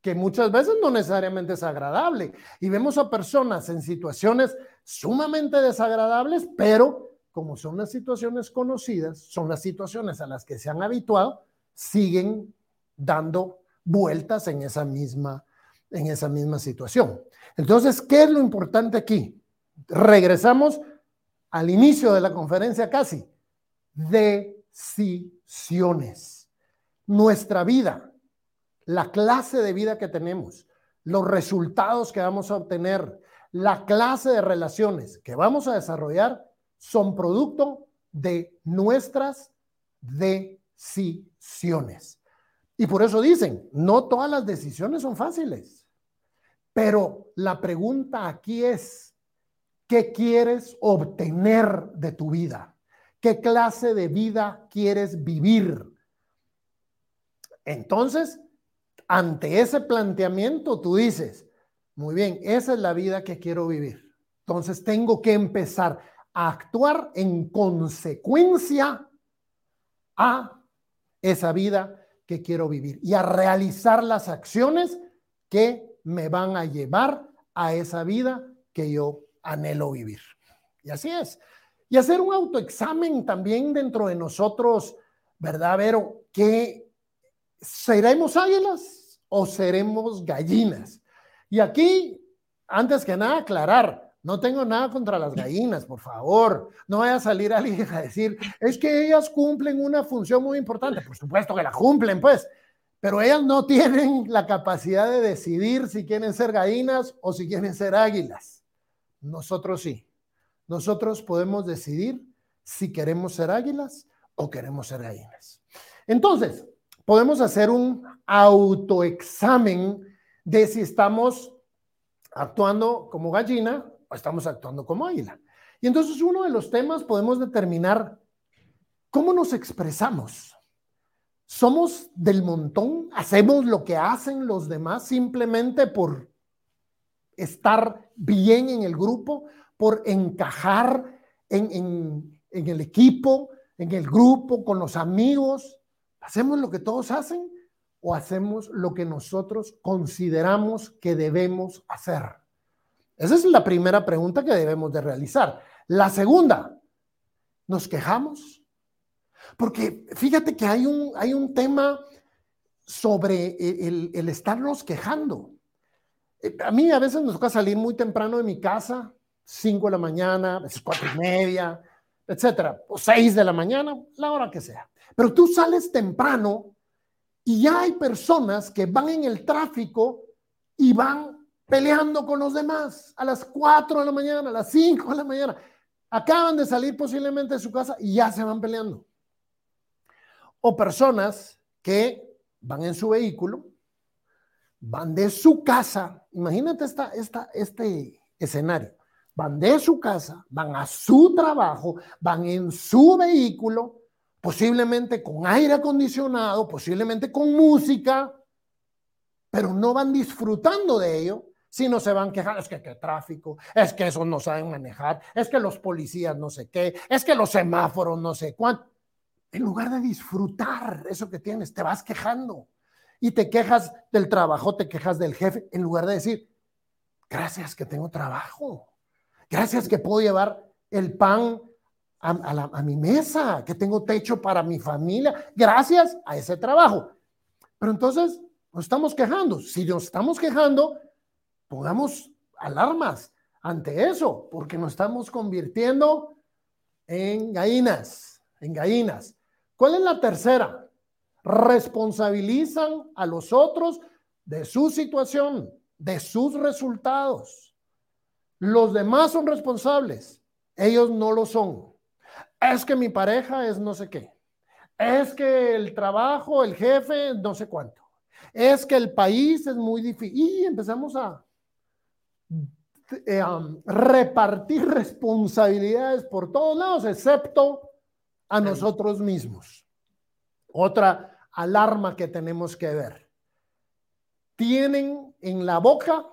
que muchas veces no necesariamente es agradable. Y vemos a personas en situaciones sumamente desagradables, pero como son las situaciones conocidas, son las situaciones a las que se han habituado, siguen dando vueltas en esa misma, en esa misma situación. Entonces, ¿qué es lo importante aquí? Regresamos al inicio de la conferencia casi. Decisiones. Nuestra vida, la clase de vida que tenemos, los resultados que vamos a obtener, la clase de relaciones que vamos a desarrollar son producto de nuestras decisiones. Y por eso dicen, no todas las decisiones son fáciles, pero la pregunta aquí es, ¿qué quieres obtener de tu vida? ¿Qué clase de vida quieres vivir? Entonces, ante ese planteamiento, tú dices, muy bien, esa es la vida que quiero vivir. Entonces, tengo que empezar a actuar en consecuencia a esa vida que quiero vivir y a realizar las acciones que me van a llevar a esa vida que yo anhelo vivir. Y así es. Y hacer un autoexamen también dentro de nosotros, ¿verdad, Vero? Seremos águilas o seremos gallinas. Y aquí, antes que nada, aclarar, no tengo nada contra las gallinas, por favor. No vaya a salir alguien a decir, es que ellas cumplen una función muy importante. Por supuesto que la cumplen, pues, pero ellas no tienen la capacidad de decidir si quieren ser gallinas o si quieren ser águilas. Nosotros sí. Nosotros podemos decidir si queremos ser águilas o queremos ser gallinas. Entonces, podemos hacer un autoexamen de si estamos actuando como gallina estamos actuando como águila. Y entonces uno de los temas podemos determinar cómo nos expresamos. ¿Somos del montón? ¿Hacemos lo que hacen los demás simplemente por estar bien en el grupo, por encajar en, en el equipo, en el grupo, con los amigos? ¿Hacemos lo que todos hacen o hacemos lo que nosotros consideramos que debemos hacer? Esa es la primera pregunta que debemos de realizar. La segunda, ¿nos quejamos? Porque fíjate que hay un, hay un tema sobre el, el estarnos quejando. Eh, a mí a veces nos toca salir muy temprano de mi casa, 5 de la mañana, a veces 4 y media, etcétera, o 6 de la mañana, la hora que sea. Pero tú sales temprano y ya hay personas que van en el tráfico y van peleando con los demás a las 4 de la mañana, a las 5 de la mañana. Acaban de salir posiblemente de su casa y ya se van peleando. O personas que van en su vehículo, van de su casa, imagínate esta, esta, este escenario, van de su casa, van a su trabajo, van en su vehículo, posiblemente con aire acondicionado, posiblemente con música, pero no van disfrutando de ello si no se van quejando, es que qué tráfico, es que esos no saben manejar, es que los policías no sé qué, es que los semáforos no sé cuánto. En lugar de disfrutar eso que tienes, te vas quejando y te quejas del trabajo, te quejas del jefe, en lugar de decir, gracias que tengo trabajo, gracias que puedo llevar el pan a, mi mesa, que tengo techo para mi familia, gracias a ese trabajo. Pero entonces nos estamos quejando. Si nos estamos quejando, pongamos alarmas ante eso, porque nos estamos convirtiendo en gallinas, en gallinas. ¿Cuál es la tercera? Responsabilizan a los otros de su situación, de sus resultados. Los demás son responsables, ellos no lo son. Es que mi pareja es no sé qué. Es que el trabajo, el jefe, no sé cuánto. Es que el país es muy difícil. Y empezamos a eh, repartir responsabilidades por todos lados, excepto a nosotros mismos. Otra alarma que tenemos que ver. Tienen en la boca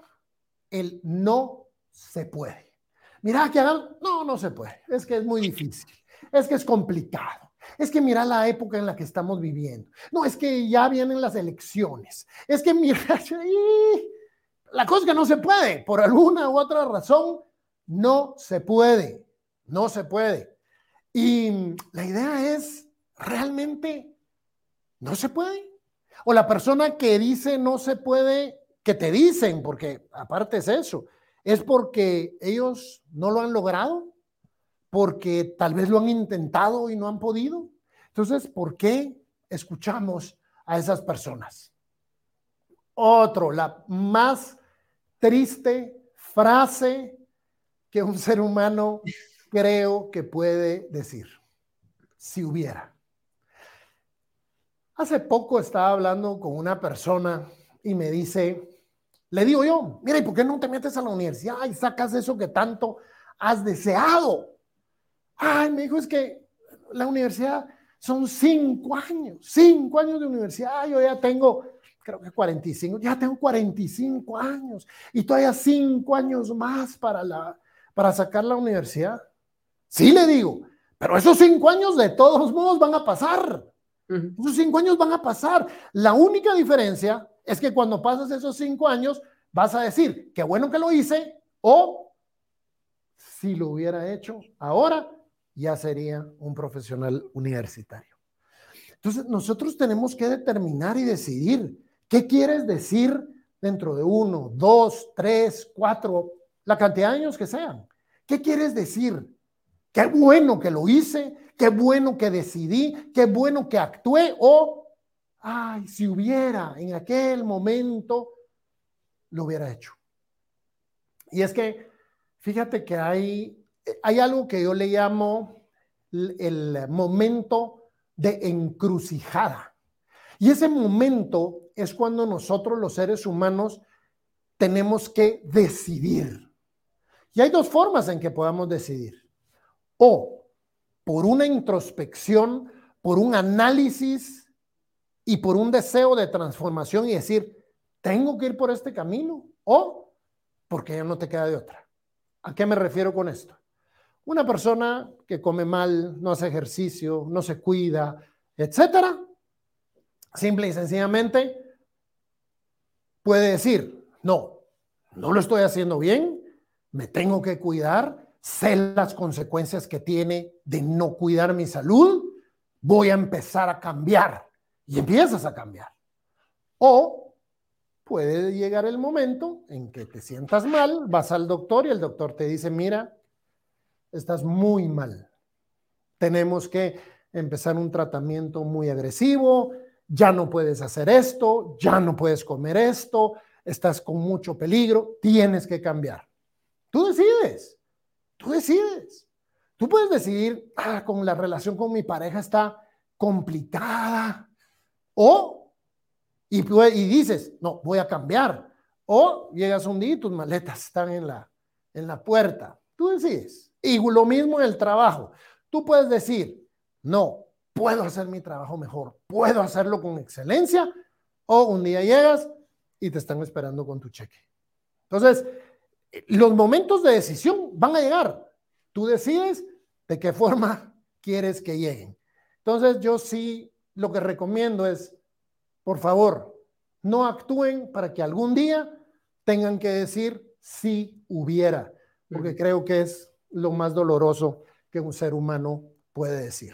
el no se puede. Mira que hagan, no, no se puede. Es que es muy difícil. Es que es complicado. Es que mira la época en la que estamos viviendo. No, es que ya vienen las elecciones. Es que mira, la cosa es que no se puede. Por alguna u otra razón, no se puede. No se puede. Y la idea es realmente, no se puede. O la persona que dice no se puede, que te dicen, porque aparte es eso, es porque ellos no lo han logrado, porque tal vez lo han intentado y no han podido. Entonces, ¿por qué escuchamos a esas personas? Otro, la más triste frase que un ser humano creo que puede decir, si hubiera. Hace poco estaba hablando con una persona y me dice, le digo yo, mira, ¿y por qué no te metes a la universidad y sacas eso que tanto has deseado? Ay, me dijo, es que la universidad son cinco años, cinco años de universidad, yo ya tengo, creo que 45, ya tengo 45 años y todavía cinco años más para, la, para sacar la universidad. Sí le digo, pero esos cinco años de todos modos van a pasar. Esos cinco años van a pasar. La única diferencia es que cuando pasas esos cinco años vas a decir, qué bueno que lo hice o si lo hubiera hecho ahora, ya sería un profesional universitario. Entonces, nosotros tenemos que determinar y decidir qué quieres decir dentro de uno, dos, tres, cuatro, la cantidad de años que sean. ¿Qué quieres decir? Qué bueno que lo hice, qué bueno que decidí, qué bueno que actué o, ay, si hubiera en aquel momento, lo hubiera hecho. Y es que, fíjate que hay, hay algo que yo le llamo el momento de encrucijada. Y ese momento es cuando nosotros los seres humanos tenemos que decidir. Y hay dos formas en que podamos decidir o por una introspección, por un análisis y por un deseo de transformación y decir, tengo que ir por este camino o porque ya no te queda de otra. ¿A qué me refiero con esto? Una persona que come mal, no hace ejercicio, no se cuida, etcétera, simple y sencillamente puede decir, no, no lo estoy haciendo bien, me tengo que cuidar, sé las consecuencias que tiene de no cuidar mi salud, voy a empezar a cambiar y empiezas a cambiar. O puede llegar el momento en que te sientas mal, vas al doctor y el doctor te dice, mira, estás muy mal. Tenemos que empezar un tratamiento muy agresivo, ya no puedes hacer esto, ya no puedes comer esto, estás con mucho peligro, tienes que cambiar. Tú decides. Tú decides. Tú puedes decidir, ah, con la relación con mi pareja está complicada. O, y, dices, no, voy a cambiar. O llegas un día y tus maletas están en la, en la puerta. Tú decides. Y lo mismo en el trabajo. Tú puedes decir, no, puedo hacer mi trabajo mejor, puedo hacerlo con excelencia. O un día llegas y te están esperando con tu cheque. Entonces, los momentos de decisión van a llegar. Tú decides de qué forma quieres que lleguen. Entonces, yo sí lo que recomiendo es, por favor, no actúen para que algún día tengan que decir si hubiera, porque creo que es lo más doloroso que un ser humano puede decir.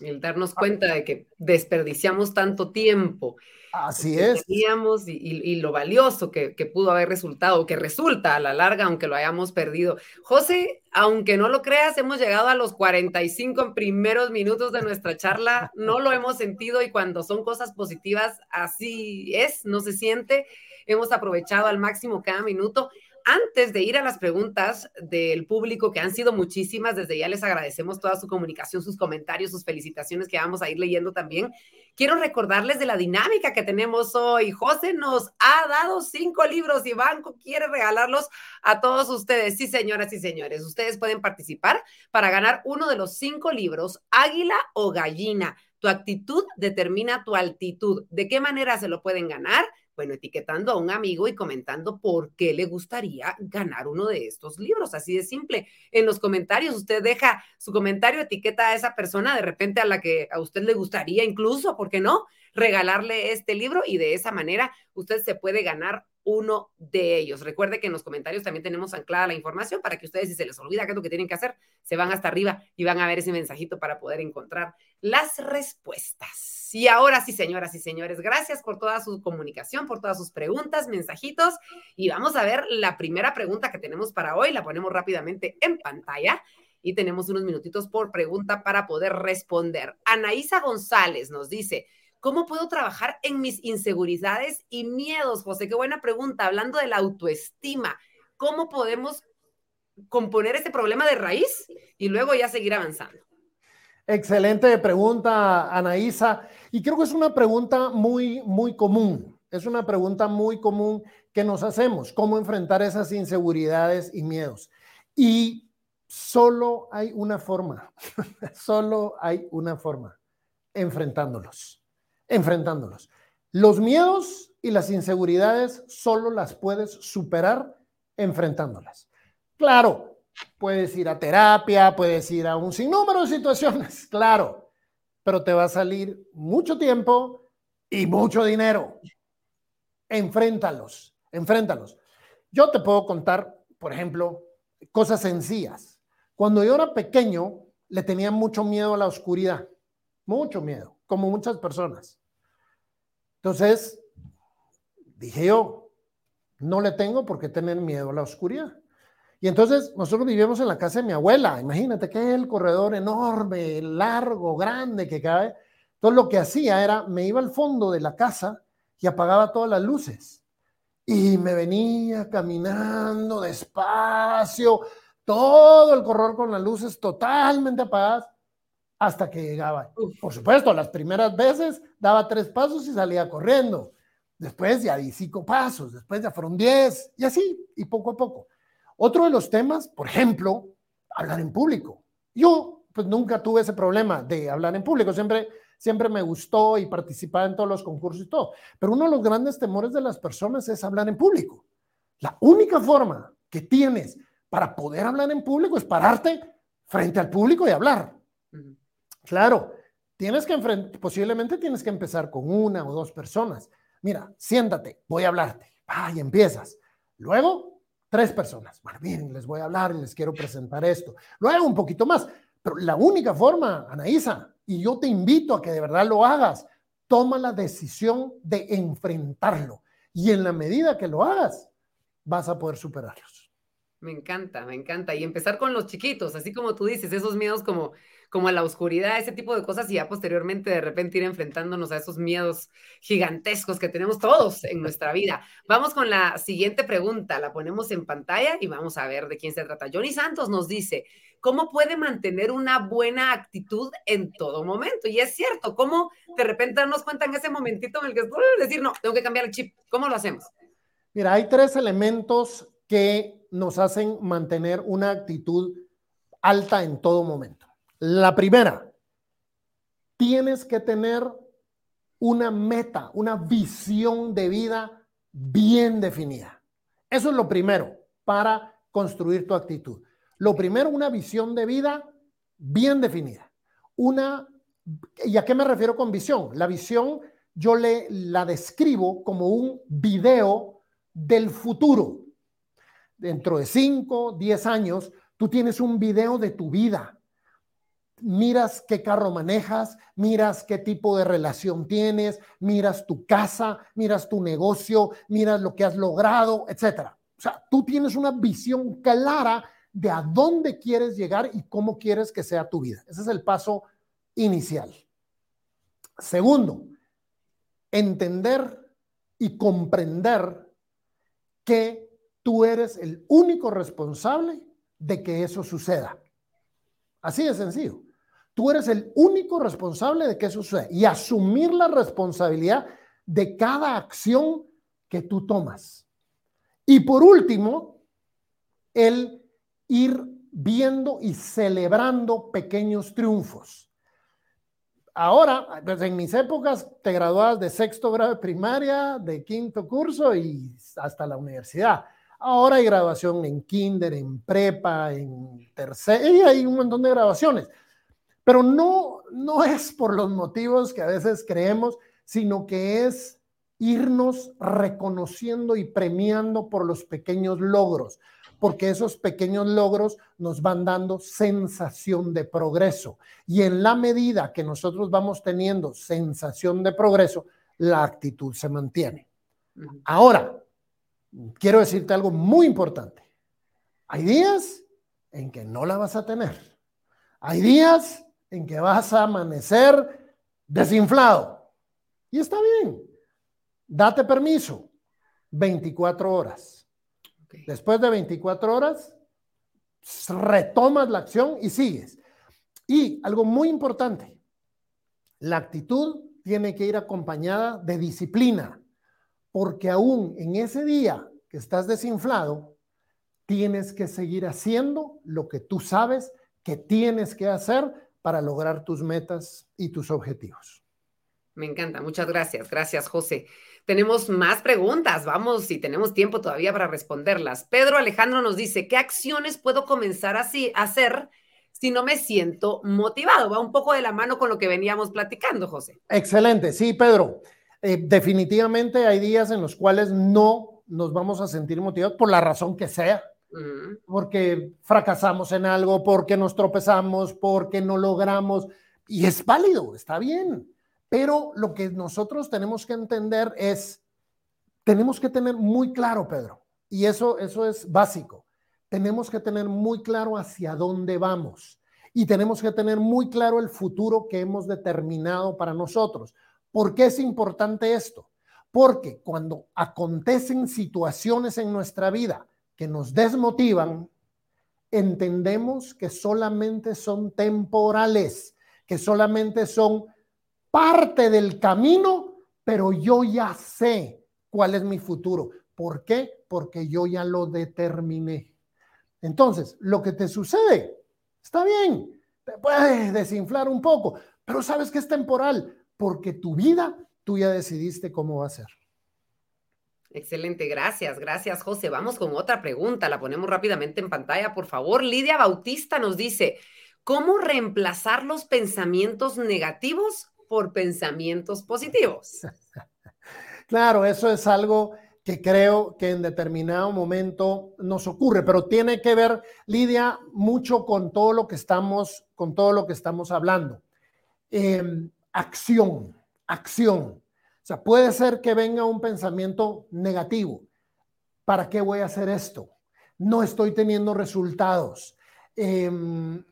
El darnos cuenta de que desperdiciamos tanto tiempo. Así es. Teníamos y, y, lo valioso que, que, pudo haber resultado, que resulta a la larga, aunque lo hayamos perdido. José, aunque no lo creas, hemos llegado a los 45 primeros minutos de nuestra charla. No lo hemos sentido y cuando son cosas positivas, así es, no se siente. Hemos aprovechado al máximo cada minuto antes de ir a las preguntas del público, que han sido muchísimas, desde ya les agradecemos toda su comunicación, sus comentarios, sus felicitaciones que vamos a ir leyendo también. Quiero recordarles de la dinámica que tenemos hoy. José nos ha dado cinco libros y Banco quiere regalarlos a todos ustedes. Sí, señoras y señores, ustedes pueden participar para ganar uno de los cinco libros, Águila o Gallina. Tu actitud determina tu altitud. ¿De qué manera se lo pueden ganar? Bueno, etiquetando a un amigo y comentando por qué le gustaría ganar uno de estos libros. Así de simple. En los comentarios usted deja su comentario, etiqueta a esa persona de repente a la que a usted le gustaría incluso, ¿por qué no? Regalarle este libro y de esa manera usted se puede ganar uno de ellos. Recuerde que en los comentarios también tenemos anclada la información para que ustedes, si se les olvida qué es lo que tienen que hacer, se van hasta arriba y van a ver ese mensajito para poder encontrar las respuestas. Y ahora sí, señoras y señores, gracias por toda su comunicación, por todas sus preguntas, mensajitos. Y vamos a ver la primera pregunta que tenemos para hoy. La ponemos rápidamente en pantalla y tenemos unos minutitos por pregunta para poder responder. Anaísa González nos dice, ¿Cómo puedo trabajar en mis inseguridades y miedos? José, qué buena pregunta. Hablando de la autoestima, ¿cómo podemos componer ese problema de raíz y luego ya seguir avanzando? Excelente pregunta, Anaísa. Y creo que es una pregunta muy, muy común. Es una pregunta muy común que nos hacemos, cómo enfrentar esas inseguridades y miedos. Y solo hay una forma, solo hay una forma, enfrentándolos enfrentándolos. Los miedos y las inseguridades solo las puedes superar enfrentándolas. Claro, puedes ir a terapia, puedes ir a un sinnúmero de situaciones, claro, pero te va a salir mucho tiempo y mucho dinero. Enfréntalos, enfréntalos. Yo te puedo contar, por ejemplo, cosas sencillas. Cuando yo era pequeño, le tenía mucho miedo a la oscuridad, mucho miedo, como muchas personas. Entonces, dije yo, no le tengo por qué tener miedo a la oscuridad. Y entonces nosotros vivíamos en la casa de mi abuela. Imagínate que el corredor enorme, largo, grande que cabe. Entonces lo que hacía era, me iba al fondo de la casa y apagaba todas las luces. Y me venía caminando despacio, todo el corredor con las luces totalmente apagadas hasta que llegaba. Por supuesto, las primeras veces daba tres pasos y salía corriendo. Después ya di cinco pasos, después ya fueron diez y así, y poco a poco. Otro de los temas, por ejemplo, hablar en público. Yo pues nunca tuve ese problema de hablar en público, siempre, siempre me gustó y participaba en todos los concursos y todo. Pero uno de los grandes temores de las personas es hablar en público. La única forma que tienes para poder hablar en público es pararte frente al público y hablar. Claro, tienes que enfrentar, posiblemente tienes que empezar con una o dos personas. Mira, siéntate, voy a hablarte. y empiezas. Luego, tres personas. Bueno, miren, les voy a hablar y les quiero presentar esto. Luego, un poquito más. Pero la única forma, Anaísa, y yo te invito a que de verdad lo hagas, toma la decisión de enfrentarlo. Y en la medida que lo hagas, vas a poder superarlos. Me encanta, me encanta. Y empezar con los chiquitos, así como tú dices, esos miedos como como a la oscuridad, ese tipo de cosas y ya posteriormente de repente ir enfrentándonos a esos miedos gigantescos que tenemos todos en nuestra vida. Vamos con la siguiente pregunta, la ponemos en pantalla y vamos a ver de quién se trata. Johnny Santos nos dice, ¿cómo puede mantener una buena actitud en todo momento? Y es cierto, ¿cómo de repente darnos cuenta en ese momentito en el que es decir, no, tengo que cambiar el chip? ¿Cómo lo hacemos? Mira, hay tres elementos que nos hacen mantener una actitud alta en todo momento. La primera, tienes que tener una meta, una visión de vida bien definida. Eso es lo primero para construir tu actitud. Lo primero, una visión de vida bien definida. Una, ¿y a qué me refiero con visión? La visión yo le la describo como un video del futuro. Dentro de 5, 10 años, tú tienes un video de tu vida miras qué carro manejas, miras qué tipo de relación tienes, miras tu casa, miras tu negocio, miras lo que has logrado, etcétera. O sea, tú tienes una visión clara de a dónde quieres llegar y cómo quieres que sea tu vida. Ese es el paso inicial. Segundo, entender y comprender que tú eres el único responsable de que eso suceda. Así de sencillo. Tú eres el único responsable de que eso suceda y asumir la responsabilidad de cada acción que tú tomas. Y por último, el ir viendo y celebrando pequeños triunfos. Ahora, pues en mis épocas te graduabas de sexto grado de primaria, de quinto curso y hasta la universidad. Ahora hay graduación en kinder, en prepa, en tercer, y hay un montón de graduaciones. Pero no, no es por los motivos que a veces creemos, sino que es irnos reconociendo y premiando por los pequeños logros, porque esos pequeños logros nos van dando sensación de progreso. Y en la medida que nosotros vamos teniendo sensación de progreso, la actitud se mantiene. Ahora, quiero decirte algo muy importante. Hay días en que no la vas a tener. Hay días en que vas a amanecer desinflado. Y está bien. Date permiso. 24 horas. Después de 24 horas, retomas la acción y sigues. Y algo muy importante, la actitud tiene que ir acompañada de disciplina porque aún en ese día que estás desinflado, tienes que seguir haciendo lo que tú sabes que tienes que hacer para lograr tus metas y tus objetivos. Me encanta, muchas gracias. Gracias, José. Tenemos más preguntas, vamos, y tenemos tiempo todavía para responderlas. Pedro Alejandro nos dice, ¿qué acciones puedo comenzar así, a hacer si no me siento motivado? Va un poco de la mano con lo que veníamos platicando, José. Excelente, sí, Pedro. Eh, definitivamente hay días en los cuales no nos vamos a sentir motivados por la razón que sea, porque fracasamos en algo, porque nos tropezamos, porque no logramos, y es válido, está bien, pero lo que nosotros tenemos que entender es, tenemos que tener muy claro, Pedro, y eso, eso es básico, tenemos que tener muy claro hacia dónde vamos y tenemos que tener muy claro el futuro que hemos determinado para nosotros. ¿Por qué es importante esto? Porque cuando acontecen situaciones en nuestra vida que nos desmotivan, entendemos que solamente son temporales, que solamente son parte del camino, pero yo ya sé cuál es mi futuro. ¿Por qué? Porque yo ya lo determiné. Entonces, lo que te sucede, está bien, te puedes desinflar un poco, pero sabes que es temporal porque tu vida tú ya decidiste cómo va a ser. Excelente, gracias, gracias José. Vamos con otra pregunta, la ponemos rápidamente en pantalla, por favor. Lidia Bautista nos dice, ¿cómo reemplazar los pensamientos negativos por pensamientos positivos? claro, eso es algo que creo que en determinado momento nos ocurre, pero tiene que ver, Lidia, mucho con todo lo que estamos, con todo lo que estamos hablando. Em, acción, acción. O sea, puede ser que venga un pensamiento negativo. ¿Para qué voy a hacer esto? No estoy teniendo resultados. Em,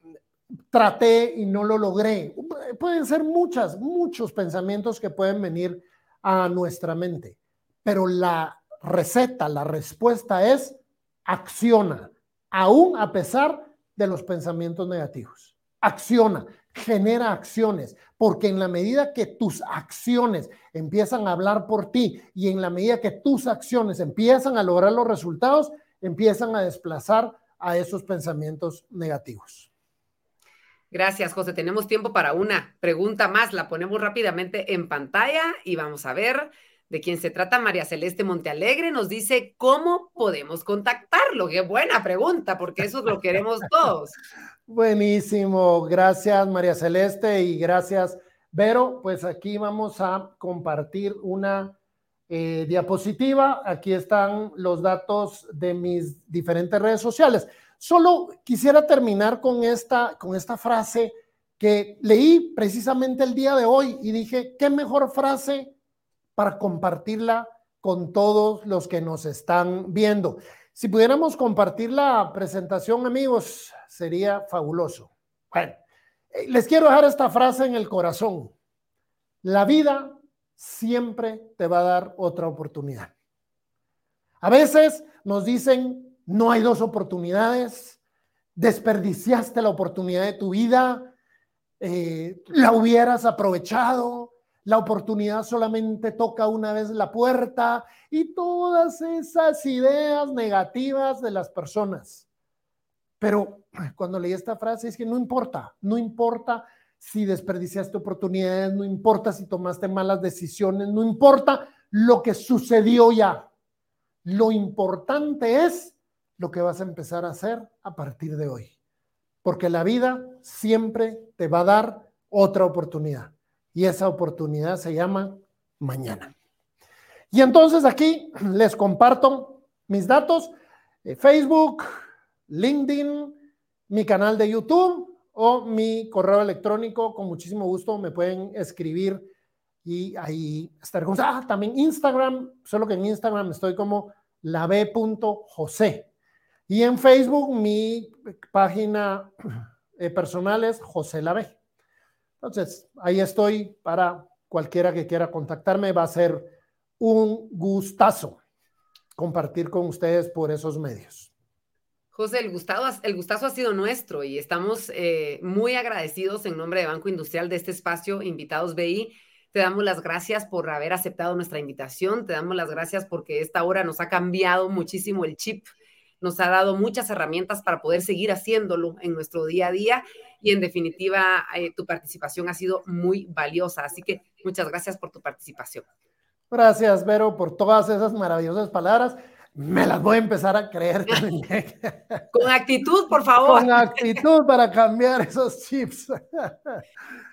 traté y no lo logré. Pueden ser muchas, muchos pensamientos que pueden venir a nuestra mente, pero la receta, la respuesta es acciona, aún a pesar de los pensamientos negativos. Acciona genera acciones, porque en la medida que tus acciones empiezan a hablar por ti y en la medida que tus acciones empiezan a lograr los resultados, empiezan a desplazar a esos pensamientos negativos. Gracias, José. Tenemos tiempo para una pregunta más. La ponemos rápidamente en pantalla y vamos a ver de quién se trata. María Celeste Montealegre nos dice cómo podemos contactarlo. Qué buena pregunta, porque eso lo queremos todos. Buenísimo, gracias María Celeste y gracias Vero. Pues aquí vamos a compartir una eh, diapositiva. Aquí están los datos de mis diferentes redes sociales. Solo quisiera terminar con esta, con esta frase que leí precisamente el día de hoy y dije, ¿qué mejor frase para compartirla con todos los que nos están viendo? Si pudiéramos compartir la presentación, amigos, sería fabuloso. Bueno, eh, les quiero dejar esta frase en el corazón. La vida siempre te va a dar otra oportunidad. A veces nos dicen, no hay dos oportunidades, desperdiciaste la oportunidad de tu vida, eh, la hubieras aprovechado, la oportunidad solamente toca una vez la puerta y todas esas ideas negativas de las personas. Pero cuando leí esta frase es que no importa, no importa si desperdiciaste oportunidades, no importa si tomaste malas decisiones, no importa lo que sucedió ya. Lo importante es lo que vas a empezar a hacer a partir de hoy. Porque la vida siempre te va a dar otra oportunidad. Y esa oportunidad se llama mañana. Y entonces aquí les comparto mis datos, eh, Facebook, LinkedIn, mi canal de YouTube o mi correo electrónico. Con muchísimo gusto me pueden escribir y ahí estar con. Ah, también Instagram, solo que en Instagram estoy como la B.José. Y en Facebook mi página eh, personal es José la B. Entonces, ahí estoy para cualquiera que quiera contactarme. Va a ser un gustazo compartir con ustedes por esos medios. José, el, el gustazo ha sido nuestro y estamos eh, muy agradecidos en nombre de Banco Industrial de este espacio, Invitados BI. Te damos las gracias por haber aceptado nuestra invitación, te damos las gracias porque esta hora nos ha cambiado muchísimo el chip, nos ha dado muchas herramientas para poder seguir haciéndolo en nuestro día a día y en definitiva eh, tu participación ha sido muy valiosa. Así que muchas gracias por tu participación. Gracias, Vero, por todas esas maravillosas palabras me las voy a empezar a creer Con actitud, por favor. Con actitud para cambiar esos chips.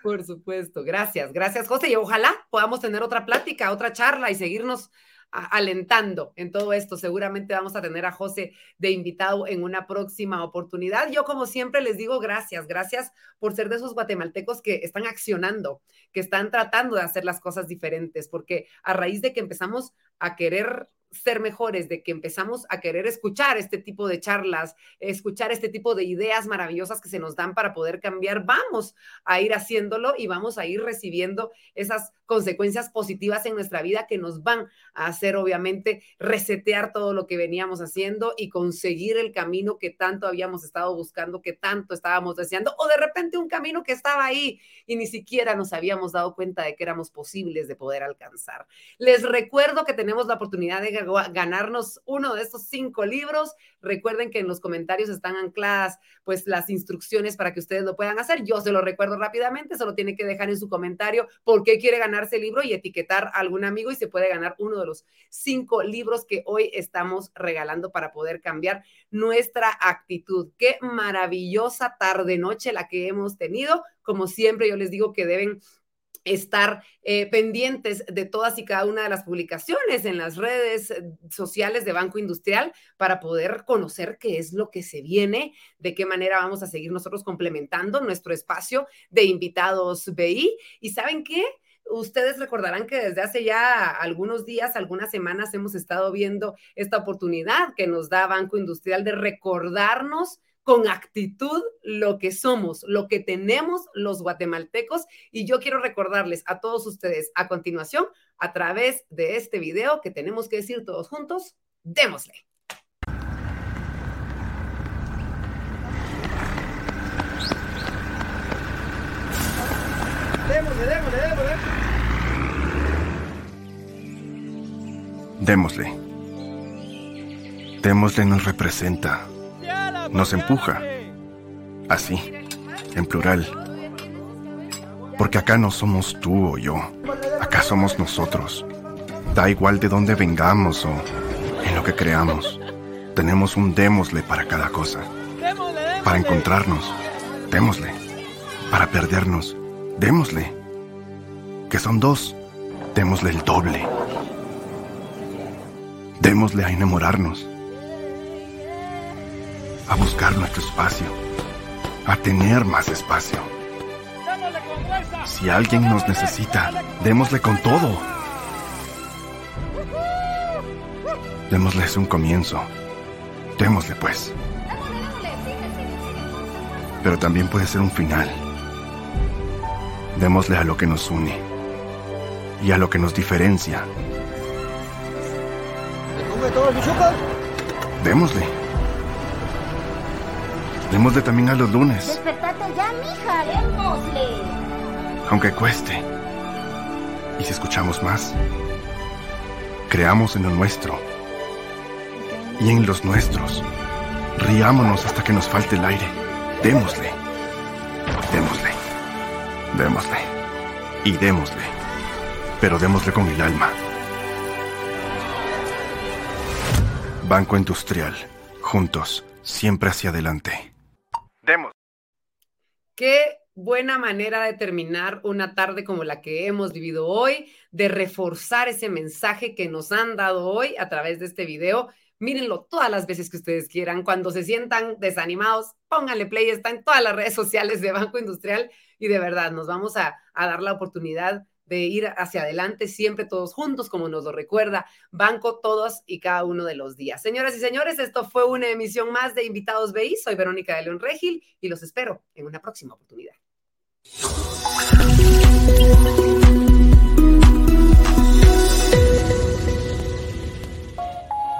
Por supuesto, gracias, gracias José y ojalá podamos tener otra plática, otra charla y seguirnos alentando en todo esto. Seguramente vamos a tener a José de invitado en una próxima oportunidad. Yo, como siempre, les digo gracias, gracias por ser de esos guatemaltecos que están accionando, que están tratando de hacer las cosas diferentes, porque a raíz de que empezamos a querer ser mejores, de que empezamos a querer escuchar este tipo de charlas, escuchar este tipo de ideas maravillosas que se nos dan para poder cambiar, vamos a ir haciéndolo y vamos a ir recibiendo esas consecuencias positivas en nuestra vida que nos van a hacer, obviamente, resetear todo lo que veníamos haciendo y conseguir el camino que tanto habíamos estado buscando, que tanto estábamos deseando, o de repente un camino que estaba ahí y ni siquiera nos habíamos dado cuenta de que éramos posibles de poder alcanzar. Les recuerdo que tenemos la oportunidad de ganarnos uno de estos cinco libros. Recuerden que en los comentarios están ancladas pues las instrucciones para que ustedes lo puedan hacer. Yo se lo recuerdo rápidamente, solo tiene que dejar en su comentario por qué quiere ganarse el libro y etiquetar a algún amigo y se puede ganar uno de los cinco libros que hoy estamos regalando para poder cambiar nuestra actitud. Qué maravillosa tarde noche la que hemos tenido. Como siempre yo les digo que deben estar eh, pendientes de todas y cada una de las publicaciones en las redes eh, sociales de Banco Industrial para poder conocer qué es lo que se viene, de qué manera vamos a seguir nosotros complementando nuestro espacio de invitados BI. ¿Y saben qué? Ustedes recordarán que desde hace ya algunos días, algunas semanas, hemos estado viendo esta oportunidad que nos da Banco Industrial de recordarnos con actitud lo que somos, lo que tenemos los guatemaltecos. Y yo quiero recordarles a todos ustedes a continuación, a través de este video, que tenemos que decir todos juntos, démosle. Démosle, démosle, démosle. Démosle. Démosle nos representa nos empuja. Así, en plural. Porque acá no somos tú o yo, acá somos nosotros. Da igual de dónde vengamos o en lo que creamos. Tenemos un démosle para cada cosa. Para encontrarnos, démosle. Para perdernos, démosle. Que son dos, démosle el doble. Démosle a enamorarnos a buscar nuestro espacio, a tener más espacio, Si alguien nos necesita, démosle con todo. Démosles un comienzo. Démosle pues. Pero también puede ser un final. Démosle a lo que nos une y a lo que nos diferencia. Démosle. Démosle también a los lunes. Despertate ya, mija, démosle. Aunque cueste. Y si escuchamos más, creamos en lo nuestro y en los nuestros. Riámonos hasta que nos falte el aire. Démosle. Démosle. Démosle. Y démosle. Pero démosle con el alma. Banco Industrial. Juntos. Siempre hacia adelante. Demos. Qué buena manera de terminar una tarde como la que hemos vivido hoy, de reforzar ese mensaje que nos han dado hoy a través de este video mírenlo todas las veces que ustedes quieran. Cuando se sientan desanimados, pónganle play, está en todas las redes sociales de Banco Industrial y de verdad nos vamos a, a dar la oportunidad de ir hacia adelante siempre todos juntos, como nos lo recuerda Banco todos y cada uno de los días. Señoras y señores, esto fue una emisión más de Invitados BI. Soy Verónica de León Regil y los espero en una próxima oportunidad.